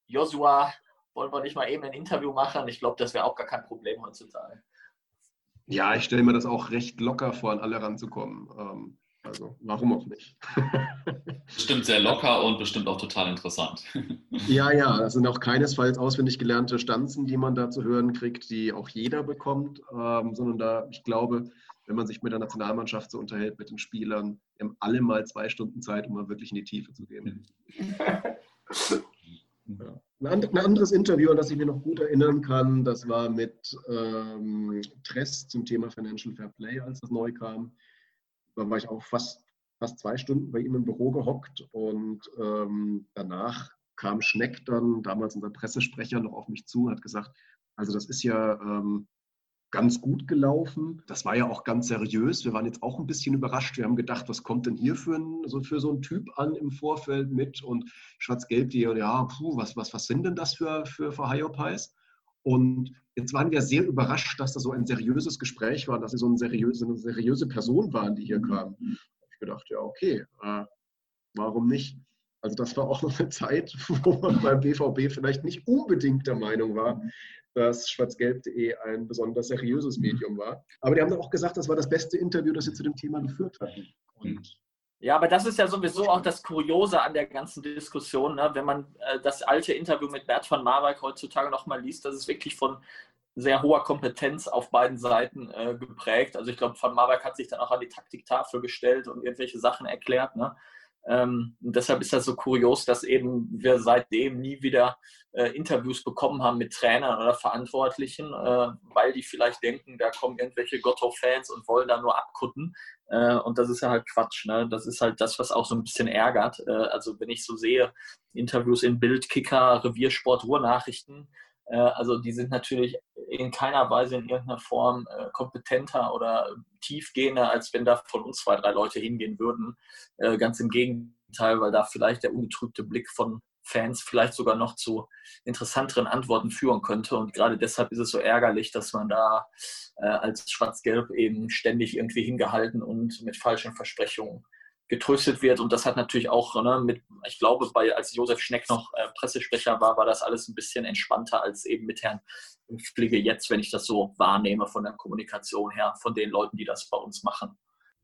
Joshua, wollen wir nicht mal eben ein Interview machen? Ich glaube, das wäre auch gar kein Problem heutzutage. Ja, ich stelle mir das auch recht locker vor, an alle ranzukommen. Ähm, also warum auch nicht? bestimmt sehr locker und bestimmt auch total interessant. ja, ja, das sind auch keinesfalls auswendig gelernte Stanzen, die man da zu hören kriegt, die auch jeder bekommt, ähm, sondern da, ich glaube, wenn man sich mit der Nationalmannschaft so unterhält, mit den Spielern, haben alle mal zwei Stunden Zeit, um mal wirklich in die Tiefe zu gehen. Ja. Ein anderes Interview, an das ich mir noch gut erinnern kann, das war mit ähm, Tress zum Thema Financial Fair Play, als das neu kam. Da war ich auch fast, fast zwei Stunden bei ihm im Büro gehockt und ähm, danach kam Schneck dann, damals unser Pressesprecher, noch auf mich zu und hat gesagt, also das ist ja ähm, ganz gut gelaufen. Das war ja auch ganz seriös. Wir waren jetzt auch ein bisschen überrascht. Wir haben gedacht, was kommt denn hier für, ein, so, für so einen Typ an im Vorfeld mit und Schwarz-Gelb, die, ja, puh, was, was, was sind denn das für, für, für Hyopies? Und jetzt waren wir sehr überrascht, dass das so ein seriöses Gespräch war, dass sie so eine seriöse, eine seriöse Person waren, die hier kam. Ich gedacht, ja, okay, äh, warum nicht? Also das war auch noch eine Zeit, wo man beim BVB vielleicht nicht unbedingt der Meinung war, dass schwarzgelb.de ein besonders seriöses Medium war. Aber die haben auch gesagt, das war das beste Interview, das sie zu dem Thema geführt hatten. Und ja, aber das ist ja sowieso auch das Kuriose an der ganzen Diskussion, ne? wenn man äh, das alte Interview mit Bert van Marwijk heutzutage nochmal liest, das ist wirklich von sehr hoher Kompetenz auf beiden Seiten äh, geprägt. Also ich glaube, Van Marwijk hat sich dann auch an die Taktiktafel gestellt und irgendwelche Sachen erklärt. Ne? Ähm, deshalb ist das so kurios, dass eben wir seitdem nie wieder äh, Interviews bekommen haben mit Trainern oder Verantwortlichen, äh, weil die vielleicht denken, da kommen irgendwelche Gotto-Fans und wollen da nur abkutten. Äh, und das ist ja halt Quatsch. Ne? Das ist halt das, was auch so ein bisschen ärgert. Äh, also wenn ich so sehe, Interviews in Bild, Kicker, Reviersport, Ruhrnachrichten, äh, also die sind natürlich in keiner Weise in irgendeiner Form kompetenter oder tiefgehender, als wenn da von uns zwei, drei Leute hingehen würden. Ganz im Gegenteil, weil da vielleicht der ungetrübte Blick von Fans vielleicht sogar noch zu interessanteren Antworten führen könnte. Und gerade deshalb ist es so ärgerlich, dass man da als Schwarz-Gelb eben ständig irgendwie hingehalten und mit falschen Versprechungen getröstet wird. Und das hat natürlich auch ne, mit, ich glaube, bei, als Josef Schneck noch äh, Pressesprecher war, war das alles ein bisschen entspannter als eben mit Herrn Fliege jetzt, wenn ich das so wahrnehme von der Kommunikation her, von den Leuten, die das bei uns machen.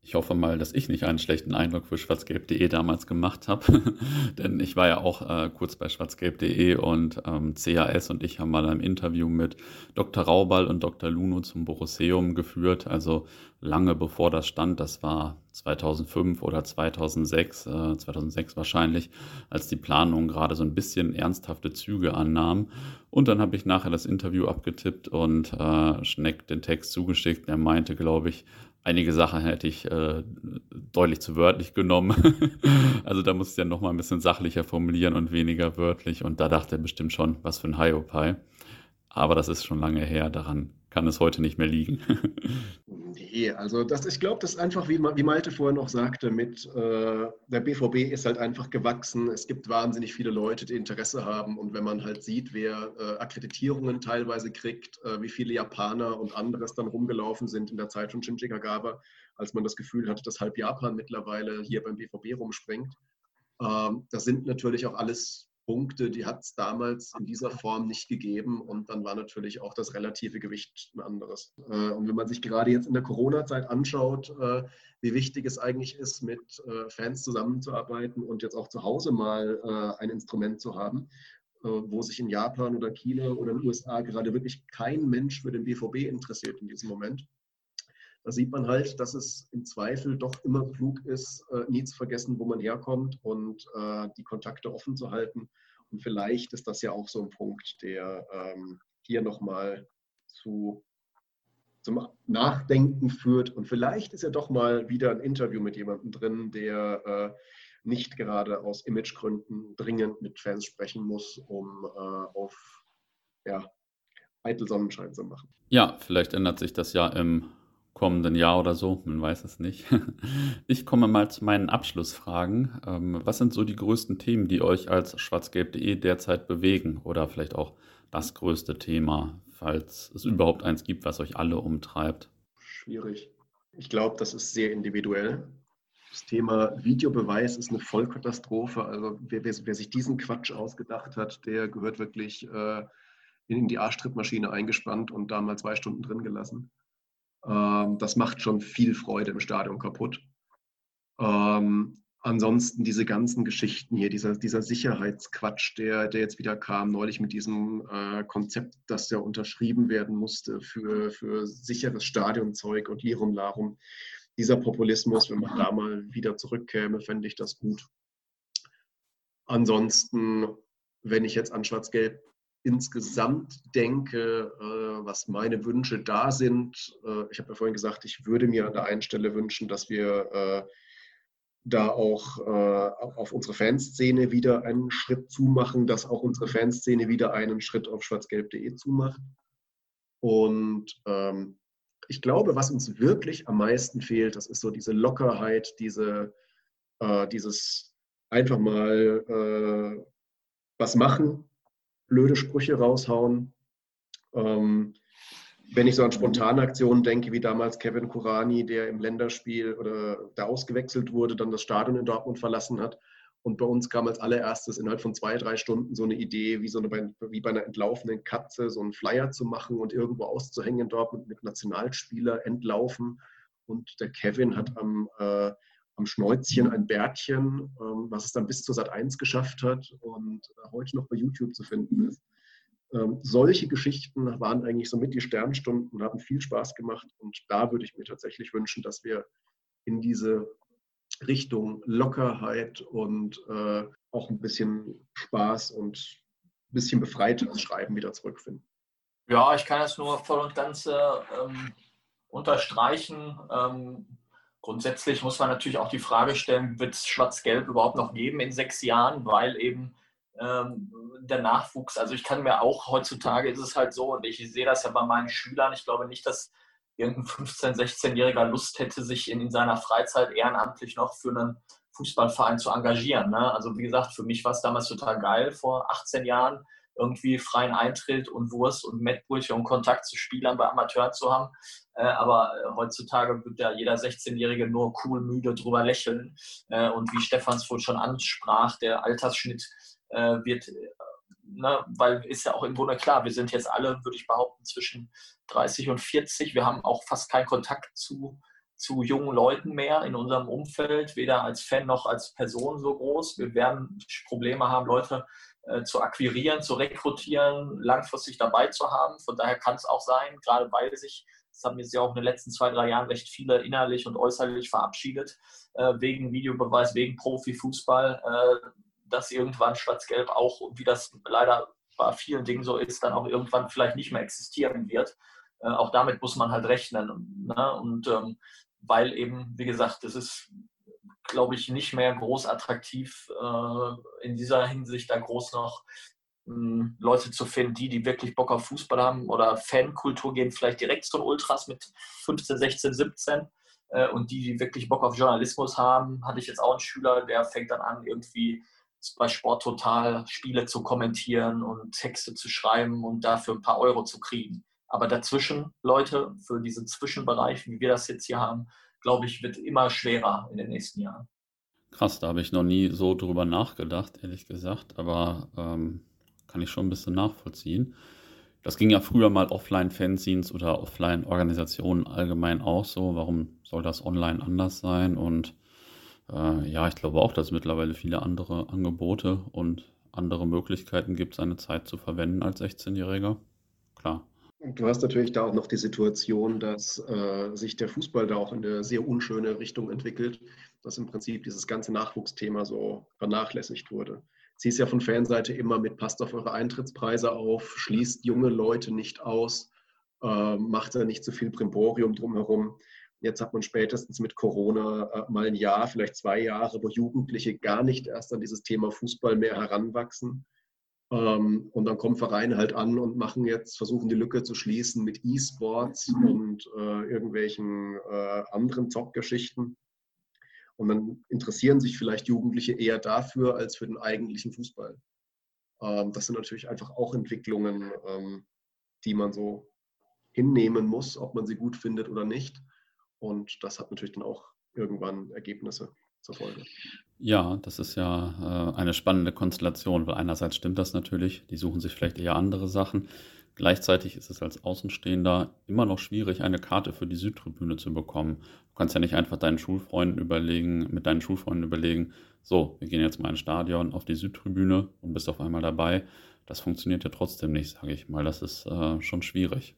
Ich hoffe mal, dass ich nicht einen schlechten Eindruck für schwarzgelb.de damals gemacht habe, denn ich war ja auch äh, kurz bei schwarzgelb.de und ähm, CAS und ich haben mal ein Interview mit Dr. Raubal und Dr. Luno zum Borosseum geführt, also lange bevor das stand, das war 2005 oder 2006, äh, 2006 wahrscheinlich, als die Planung gerade so ein bisschen ernsthafte Züge annahm. Und dann habe ich nachher das Interview abgetippt und äh, Schneck den Text zugeschickt. Er meinte, glaube ich, einige Sachen hätte ich äh, deutlich zu wörtlich genommen. also da muss ich ja noch mal ein bisschen sachlicher formulieren und weniger wörtlich. Und da dachte er bestimmt schon, was für ein Hiopai. Aber das ist schon lange her, daran kann es heute nicht mehr liegen. nee, also das, ich glaube, das ist einfach, wie, wie Malte vorher noch sagte, mit äh, der BVB ist halt einfach gewachsen. Es gibt wahnsinnig viele Leute, die Interesse haben. Und wenn man halt sieht, wer äh, Akkreditierungen teilweise kriegt, äh, wie viele Japaner und anderes dann rumgelaufen sind in der Zeit von Shinji Kagawa, als man das Gefühl hatte, dass halb Japan mittlerweile hier beim BVB rumspringt. Ähm, das sind natürlich auch alles Punkte, die hat es damals in dieser Form nicht gegeben und dann war natürlich auch das relative Gewicht ein anderes. Äh, und wenn man sich gerade jetzt in der Corona-Zeit anschaut, äh, wie wichtig es eigentlich ist, mit äh, Fans zusammenzuarbeiten und jetzt auch zu Hause mal ein Instrument zu haben, wo sich in Japan oder China oder in den USA gerade wirklich kein Mensch für den BVB interessiert in diesem Moment, da sieht man halt, dass es im Zweifel doch immer klug ist, äh, nie zu vergessen, wo man herkommt und äh, die Kontakte offen zu halten. Und vielleicht ist das ja auch so ein Punkt, der ähm, hier nochmal zu, zum Nachdenken führt. Und vielleicht ist ja doch mal wieder ein Interview mit jemandem drin, der äh, nicht gerade aus Imagegründen dringend mit Fans sprechen muss, um äh, auf ja, eitel Sonnenschein zu machen. Ja, vielleicht ändert sich das ja im kommenden Jahr oder so, man weiß es nicht. Ich komme mal zu meinen Abschlussfragen. Ähm, was sind so die größten Themen, die euch als schwarzgelb.de derzeit bewegen oder vielleicht auch das größte Thema, falls es überhaupt eins gibt, was euch alle umtreibt? Schwierig. Ich glaube, das ist sehr individuell. Das Thema Videobeweis ist eine Vollkatastrophe. Also wer, wer, wer sich diesen Quatsch ausgedacht hat, der gehört wirklich äh, in die Arschtrittmaschine eingespannt und da mal zwei Stunden drin gelassen. Ähm, das macht schon viel Freude im Stadion kaputt. Ähm, ansonsten diese ganzen Geschichten hier, dieser, dieser Sicherheitsquatsch, der, der jetzt wieder kam, neulich mit diesem äh, Konzept, das ja unterschrieben werden musste für, für sicheres Stadionzeug und Lirum Larum. Dieser Populismus, wenn man da mal wieder zurückkäme, fände ich das gut. Ansonsten, wenn ich jetzt an Schwarz-Gelb insgesamt denke, äh, was meine Wünsche da sind, äh, ich habe ja vorhin gesagt, ich würde mir an der einen Stelle wünschen, dass wir äh, da auch auf unsere Fanszene wieder einen Schritt zumachen, dass auch unsere Fanszene wieder einen Schritt auf schwarzgelb.de zumacht. Und ähm, ich glaube, was uns wirklich am meisten fehlt, das ist so diese Lockerheit, diese, dieses einfach mal was machen, blöde Sprüche raushauen. Ähm, wenn ich so an spontane Aktionen denke, wie damals Kevin Kurani, der im Länderspiel oder da ausgewechselt wurde, dann das Stadion in Dortmund verlassen hat Und bei uns kam als allererstes innerhalb von zwei, drei Stunden so eine Idee, wie, so eine, wie bei einer entlaufenden Katze, so einen Flyer zu machen und irgendwo auszuhängen dort mit, mit Nationalspieler entlaufen. Und der Kevin hat am, äh, am Schnäuzchen ein Bärtchen, ähm, was es dann bis zur Sat 1 geschafft hat und äh, heute noch bei YouTube zu finden ist. Ähm, solche Geschichten waren eigentlich so mit die Sternstunden, haben viel Spaß gemacht und da würde ich mir tatsächlich wünschen, dass wir in diese Richtung Lockerheit und äh, auch ein bisschen Spaß und ein bisschen befreites Schreiben wieder zurückfinden. Ja, ich kann das nur voll und ganz ähm, unterstreichen. Ähm, grundsätzlich muss man natürlich auch die Frage stellen, wird es Schwarz-Gelb überhaupt noch geben in sechs Jahren, weil eben ähm, der Nachwuchs, also ich kann mir auch, heutzutage ist es halt so, und ich sehe das ja bei meinen Schülern, ich glaube nicht, dass irgendein 15-, 16-Jähriger Lust hätte, sich in, in, seiner Freizeit ehrenamtlich noch für einen Fußballverein zu engagieren. Ne? Also wie gesagt, für mich war es damals total geil, vor 18 Jahren irgendwie freien Eintritt und Wurst und Mettbrötchen und Kontakt zu Spielern bei Amateuren zu haben. Äh, aber äh, heutzutage wird ja jeder 16-Jährige nur cool müde drüber lächeln. Äh, und wie Stefans wohl schon ansprach, der Altersschnitt äh, wird ne, weil ist ja auch im Grunde klar, wir sind jetzt alle, würde ich behaupten, zwischen 30 und 40. Wir haben auch fast keinen Kontakt zu, zu jungen Leuten mehr in unserem Umfeld, weder als Fan noch als Person so groß. Wir werden Probleme haben, Leute äh, zu akquirieren, zu rekrutieren, langfristig dabei zu haben. Von daher kann es auch sein, gerade weil sich, das haben jetzt ja auch in den letzten zwei, drei Jahren recht viele innerlich und äußerlich verabschiedet, äh, wegen Videobeweis, wegen Profifußball. Äh, dass irgendwann Schwarz-Gelb auch, wie das leider bei vielen Dingen so ist, dann auch irgendwann vielleicht nicht mehr existieren wird. Äh, auch damit muss man halt rechnen. Ne? Und ähm, weil eben, wie gesagt, es ist, glaube ich, nicht mehr groß attraktiv, äh, in dieser Hinsicht da groß noch mh, hm, Leute zu finden, die, die wirklich Bock auf Fußball haben oder Fankultur gehen, vielleicht direkt zu den Ultras mit 15, 16, 17. und die, die wirklich Bock auf Journalismus haben, hatte ich jetzt auch einen Schüler, der fängt dann an, irgendwie bei Sport Total Spiele zu kommentieren und Texte zu schreiben und dafür ein paar Euro zu kriegen. Aber dazwischen, Leute, für diesen Zwischenbereich, wie wir das jetzt hier haben, glaube ich, wird immer schwerer in den nächsten Jahren. Krass, da habe ich noch nie so drüber nachgedacht, ehrlich gesagt, aber ähm, kann ich schon ein bisschen nachvollziehen. Das ging ja früher mal Offline-Fanzines oder Offline-Organisationen allgemein auch so. Warum soll das online anders sein? Und äh, ja, ich glaube auch, dass es mittlerweile viele andere Angebote und andere Möglichkeiten gibt, seine Zeit zu verwenden als 16-Jähriger. Klar. Du hast natürlich da auch noch die Situation, dass äh, sich der Fußball da auch in eine sehr unschöne Richtung entwickelt, dass im Prinzip dieses ganze Nachwuchsthema so vernachlässigt wurde. Sie ist ja von Fanseite immer mit, passt auf eure Eintrittspreise auf, schließt junge Leute nicht aus, äh, macht da nicht zu so viel Primborium drumherum. Jetzt hat man spätestens mit Corona äh, mal ein Jahr, vielleicht zwei Jahre, wo Jugendliche gar nicht erst an dieses Thema Fußball mehr heranwachsen. Ähm, und dann kommen Vereine halt an und machen jetzt, versuchen die Lücke zu schließen mit E-Sports und äh, irgendwelchen äh, anderen Zockgeschichten. Und dann interessieren sich vielleicht Jugendliche eher dafür als für den eigentlichen Fußball. Ähm, das sind natürlich einfach auch Entwicklungen, ähm, die man so hinnehmen muss, ob man sie gut findet oder nicht. Und das hat natürlich dann auch irgendwann Ergebnisse zur Folge. Ja, das ist ja äh, eine spannende Konstellation, weil einerseits stimmt das natürlich, die suchen sich vielleicht eher andere Sachen. Gleichzeitig ist es als Außenstehender immer noch schwierig, eine Karte für die Südtribüne zu bekommen. Du kannst ja nicht einfach deinen Schulfreunden überlegen, mit deinen Schulfreunden überlegen, so, wir gehen jetzt mal ins Stadion auf die Südtribüne und bist auf einmal dabei. Das funktioniert ja trotzdem nicht, sage ich mal. Das ist äh, schon schwierig.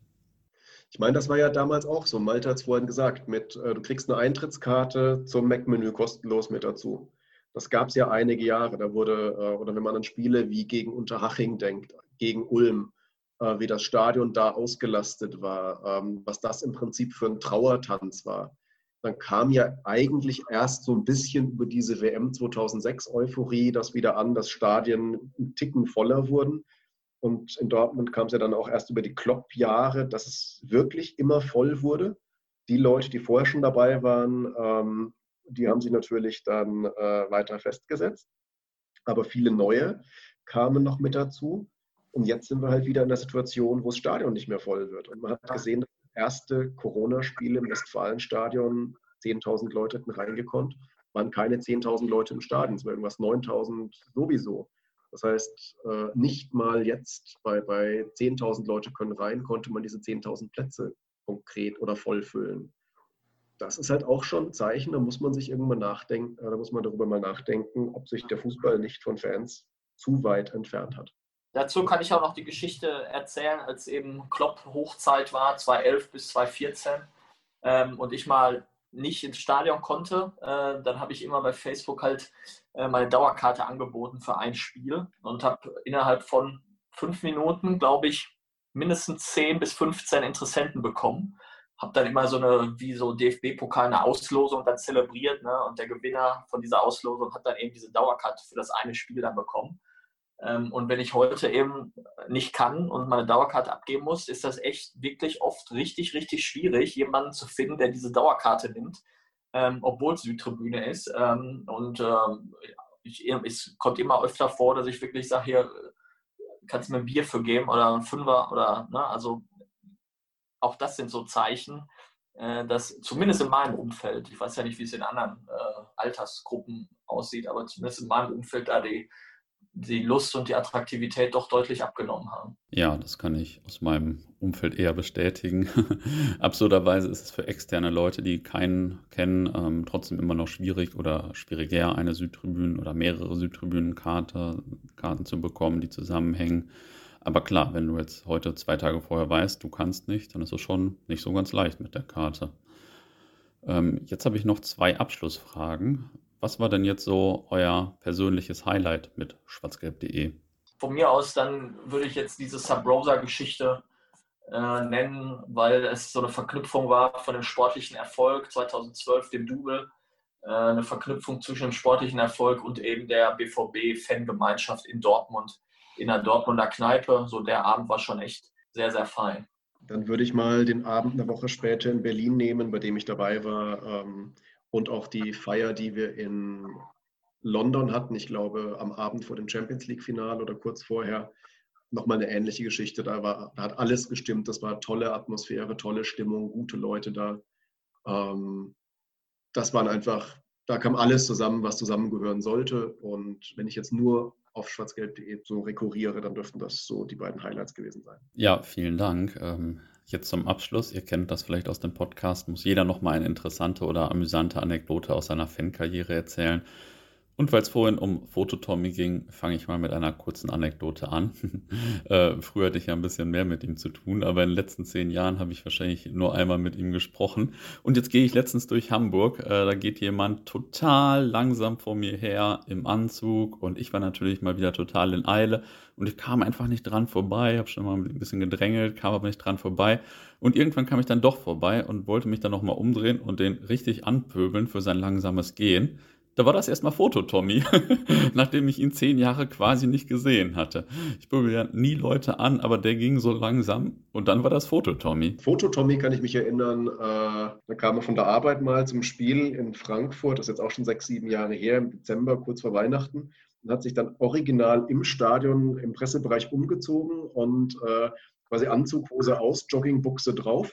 Ich meine, das war ja damals auch so. Malte hat es vorhin gesagt, mit, äh, du kriegst eine Eintrittskarte zum Mac-Menü kostenlos mit dazu. Das gab es ja einige Jahre. Da wurde, äh, oder wenn man an Spiele wie gegen Unterhaching denkt, gegen Ulm, äh, wie das Stadion da ausgelastet war, ähm, was das im Prinzip für ein Trauertanz war. Dann kam ja eigentlich erst so ein bisschen über diese WM 2006 Euphorie das wieder an, dass Stadien einen Ticken voller wurden. Und in Dortmund kam es ja dann auch erst über die Klopp-Jahre, dass es wirklich immer voll wurde. Die Leute, die vorher schon dabei waren, ähm, die haben sich natürlich dann äh, weiter festgesetzt. Aber viele neue kamen noch mit dazu. Und jetzt sind wir halt wieder in der Situation, wo das Stadion nicht mehr voll wird. Und man hat gesehen, das erste Corona-Spiel im Westfalenstadion, 10.000 Leute hätten reingekonnt. waren keine 10.000 Leute im Stadion, es waren irgendwas 9.000 sowieso. Das heißt, äh, nicht mal jetzt bei, bei 10.000 Leute können rein, konnte man diese 10.000 Plätze konkret oder voll füllen. Das ist halt auch schon ein Zeichen, da muss man sich irgendwann nachdenken, äh, da muss man darüber mal nachdenken, ob sich der Fußball nicht von Fans zu weit entfernt hat. Dazu kann ich auch noch die Geschichte erzählen, als eben Klopp Hochzeit war, 2011 bis 2014 ähm, und ich mal nicht ins Stadion konnte, äh, dann habe ich immer bei Facebook halt äh, meine Dauerkarte angeboten für ein Spiel und habe innerhalb von fünf Minuten, glaube ich, mindestens 10 bis 15 Interessenten bekommen. Habe dann immer so eine, wie so DFB-Pokal, eine Auslosung dann zelebriert. Ne? Und der Gewinner von dieser Auslosung hat dann eben diese Dauerkarte für das eine Spiel dann bekommen. Ähm, und wenn ich heute eben nicht kann und meine Dauerkarte abgeben muss, ist das echt wirklich oft richtig, richtig schwierig, jemanden zu finden, der diese Dauerkarte nimmt, ähm, obwohl es Südtribüne ist. Ähm, und ähm, ich, es kommt immer öfter vor, dass ich wirklich sage, hier, kannst du mir ein Bier für geben oder ein Fünfer oder, ne, also auch das sind so Zeichen, äh, dass zumindest in meinem Umfeld, ich weiß ja nicht, wie es in anderen äh, Altersgruppen aussieht, aber zumindest in meinem Umfeld da die die Lust und die Attraktivität doch deutlich abgenommen haben. Ja, das kann ich aus meinem Umfeld eher bestätigen. Absurderweise ist es für externe Leute, die keinen kennen, ähm, trotzdem immer noch schwierig oder schwieriger, eine Südtribünen oder mehrere Südtribünenkarte, Karten zu bekommen, die zusammenhängen. Aber klar, wenn du jetzt heute zwei Tage vorher weißt, du kannst nicht, dann ist es schon nicht so ganz leicht mit der Karte. Ähm, jetzt habe ich noch zwei Abschlussfragen. Was war denn jetzt so euer persönliches Highlight mit schwarzgelb.de? Von mir aus dann würde ich jetzt diese Sub-Rosa-Geschichte äh, nennen, weil es so eine Verknüpfung war von dem sportlichen Erfolg 2012, dem Double, äh, eine Verknüpfung zwischen dem sportlichen Erfolg und eben der BVB-Fangemeinschaft in Dortmund, in der Dortmunder Kneipe. So der Abend war schon echt sehr, sehr fein. Dann würde ich mal den Abend eine Woche später in Berlin nehmen, bei dem ich dabei war. Ähm und auch die Feier, die wir in London hatten, ich glaube am Abend vor dem Champions League-Final oder kurz vorher, nochmal eine ähnliche Geschichte. Da, war, da hat alles gestimmt. Das war tolle Atmosphäre, tolle Stimmung, gute Leute da. Ähm, das waren einfach, da kam alles zusammen, was zusammengehören sollte. Und wenn ich jetzt nur auf schwarzgelb.de so rekurriere, dann dürften das so die beiden Highlights gewesen sein. Ja, vielen Dank. Ähm, Jetzt zum Abschluss, ihr kennt das vielleicht aus dem Podcast, muss jeder nochmal eine interessante oder amüsante Anekdote aus seiner Fankarriere erzählen. Und weil es vorhin um Fototommy ging, fange ich mal mit einer kurzen Anekdote an. äh, früher hatte ich ja ein bisschen mehr mit ihm zu tun, aber in den letzten zehn Jahren habe ich wahrscheinlich nur einmal mit ihm gesprochen. Und jetzt gehe ich letztens durch Hamburg. Äh, da geht jemand total langsam vor mir her im Anzug und ich war natürlich mal wieder total in Eile und ich kam einfach nicht dran vorbei. Habe schon mal ein bisschen gedrängelt, kam aber nicht dran vorbei. Und irgendwann kam ich dann doch vorbei und wollte mich dann nochmal umdrehen und den richtig anpöbeln für sein langsames Gehen. Da war das erstmal Foto-Tommy, nachdem ich ihn zehn Jahre quasi nicht gesehen hatte. Ich pöbel ja nie Leute an, aber der ging so langsam und dann war das Foto-Tommy. Foto-Tommy kann ich mich erinnern, äh, da kam er von der Arbeit mal zum Spiel in Frankfurt, das ist jetzt auch schon sechs, sieben Jahre her, im Dezember, kurz vor Weihnachten und hat sich dann original im Stadion im Pressebereich umgezogen und äh, quasi Anzughose aus, Joggingbuchse drauf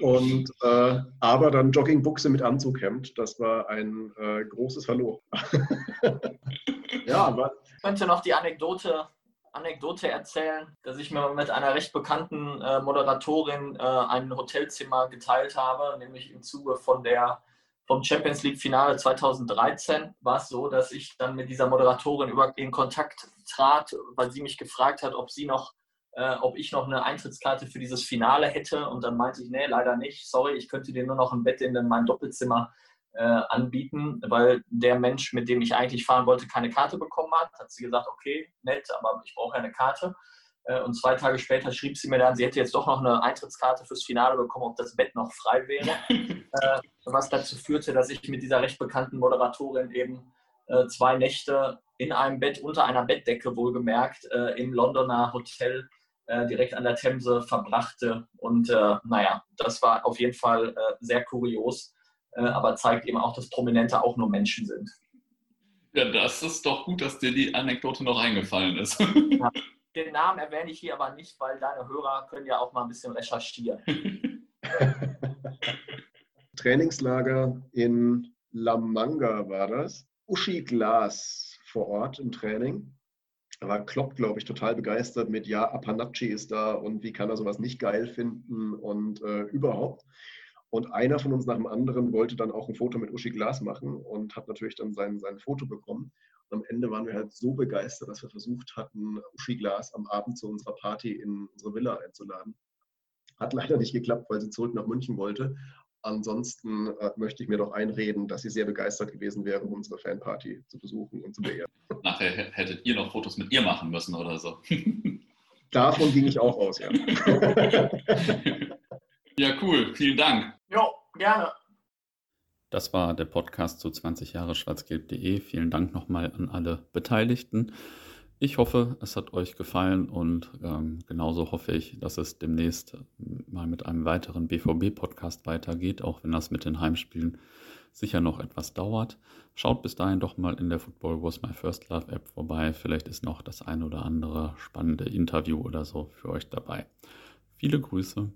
und äh, aber dann Joggingbuchse mit Anzughemd. Das war ein äh, großes Hallo. ja, aber ich könnte noch die Anekdote, Anekdote erzählen, dass ich mir mit einer recht bekannten äh, Moderatorin äh, ein Hotelzimmer geteilt habe, nämlich im Zuge von der vom Champions League Finale 2013 war es so, dass ich dann mit dieser Moderatorin in Kontakt trat, weil sie mich gefragt hat, ob sie noch äh, ob ich noch eine Eintrittskarte für dieses Finale hätte. Und dann meinte ich, nee, leider nicht. Sorry, ich könnte dir nur noch ein Bett in mein Doppelzimmer äh, anbieten, weil der Mensch, mit dem ich eigentlich fahren wollte, keine Karte bekommen hat. Hat sie gesagt, okay, nett, aber ich brauche ja eine Karte. Äh, und zwei Tage später schrieb sie mir dann, sie hätte jetzt doch noch eine Eintrittskarte fürs Finale bekommen, ob das Bett noch frei wäre. Äh, was dazu führte, dass ich mit dieser recht bekannten Moderatorin eben äh, zwei Nächte in einem Bett unter einer Bettdecke wohlgemerkt im Londoner Hotel äh, direkt an der Themse verbrachte. Und äh, naja, das war auf jeden Fall äh, sehr kurios, äh, aber zeigt eben auch, dass Prominente auch nur Menschen sind. Ja, das ist doch gut, dass dir die Anekdote noch eingefallen ist. ja, den Namen erwähne ich hier aber nicht, weil deine Hörer können ja auch mal ein bisschen recherchieren. Trainingslager in La Manga war das. Uschi Glas vor Ort im Training. Da war Klopp, glaube ich, total begeistert mit, ja, Apanacci ist da und wie kann er sowas nicht geil finden und äh, überhaupt. Und einer von uns nach dem anderen wollte dann auch ein Foto mit Uschi Glas machen und hat natürlich dann sein, sein Foto bekommen. Und am Ende waren wir halt so begeistert, dass wir versucht hatten, Uschi Glas am Abend zu unserer Party in unsere Villa einzuladen. Hat leider nicht geklappt, weil sie zurück nach München wollte. Ansonsten äh, möchte ich mir doch einreden, dass sie sehr begeistert gewesen wäre, unsere Fanparty zu besuchen und zu beehren. Nachher hättet ihr noch Fotos mit ihr machen müssen oder so. Davon ging ich auch aus, ja. Ja, cool. Vielen Dank. Jo, gerne. Das war der Podcast zu 20 Jahre schwarzgelb.de. Vielen Dank nochmal an alle Beteiligten. Ich hoffe, es hat euch gefallen und ähm, genauso hoffe ich, dass es demnächst mal mit einem weiteren BVB-Podcast weitergeht, auch wenn das mit den Heimspielen sicher noch etwas dauert. Schaut bis dahin doch mal in der Football Was My First Love App vorbei. Vielleicht ist noch das ein oder andere spannende Interview oder so für euch dabei. Viele Grüße.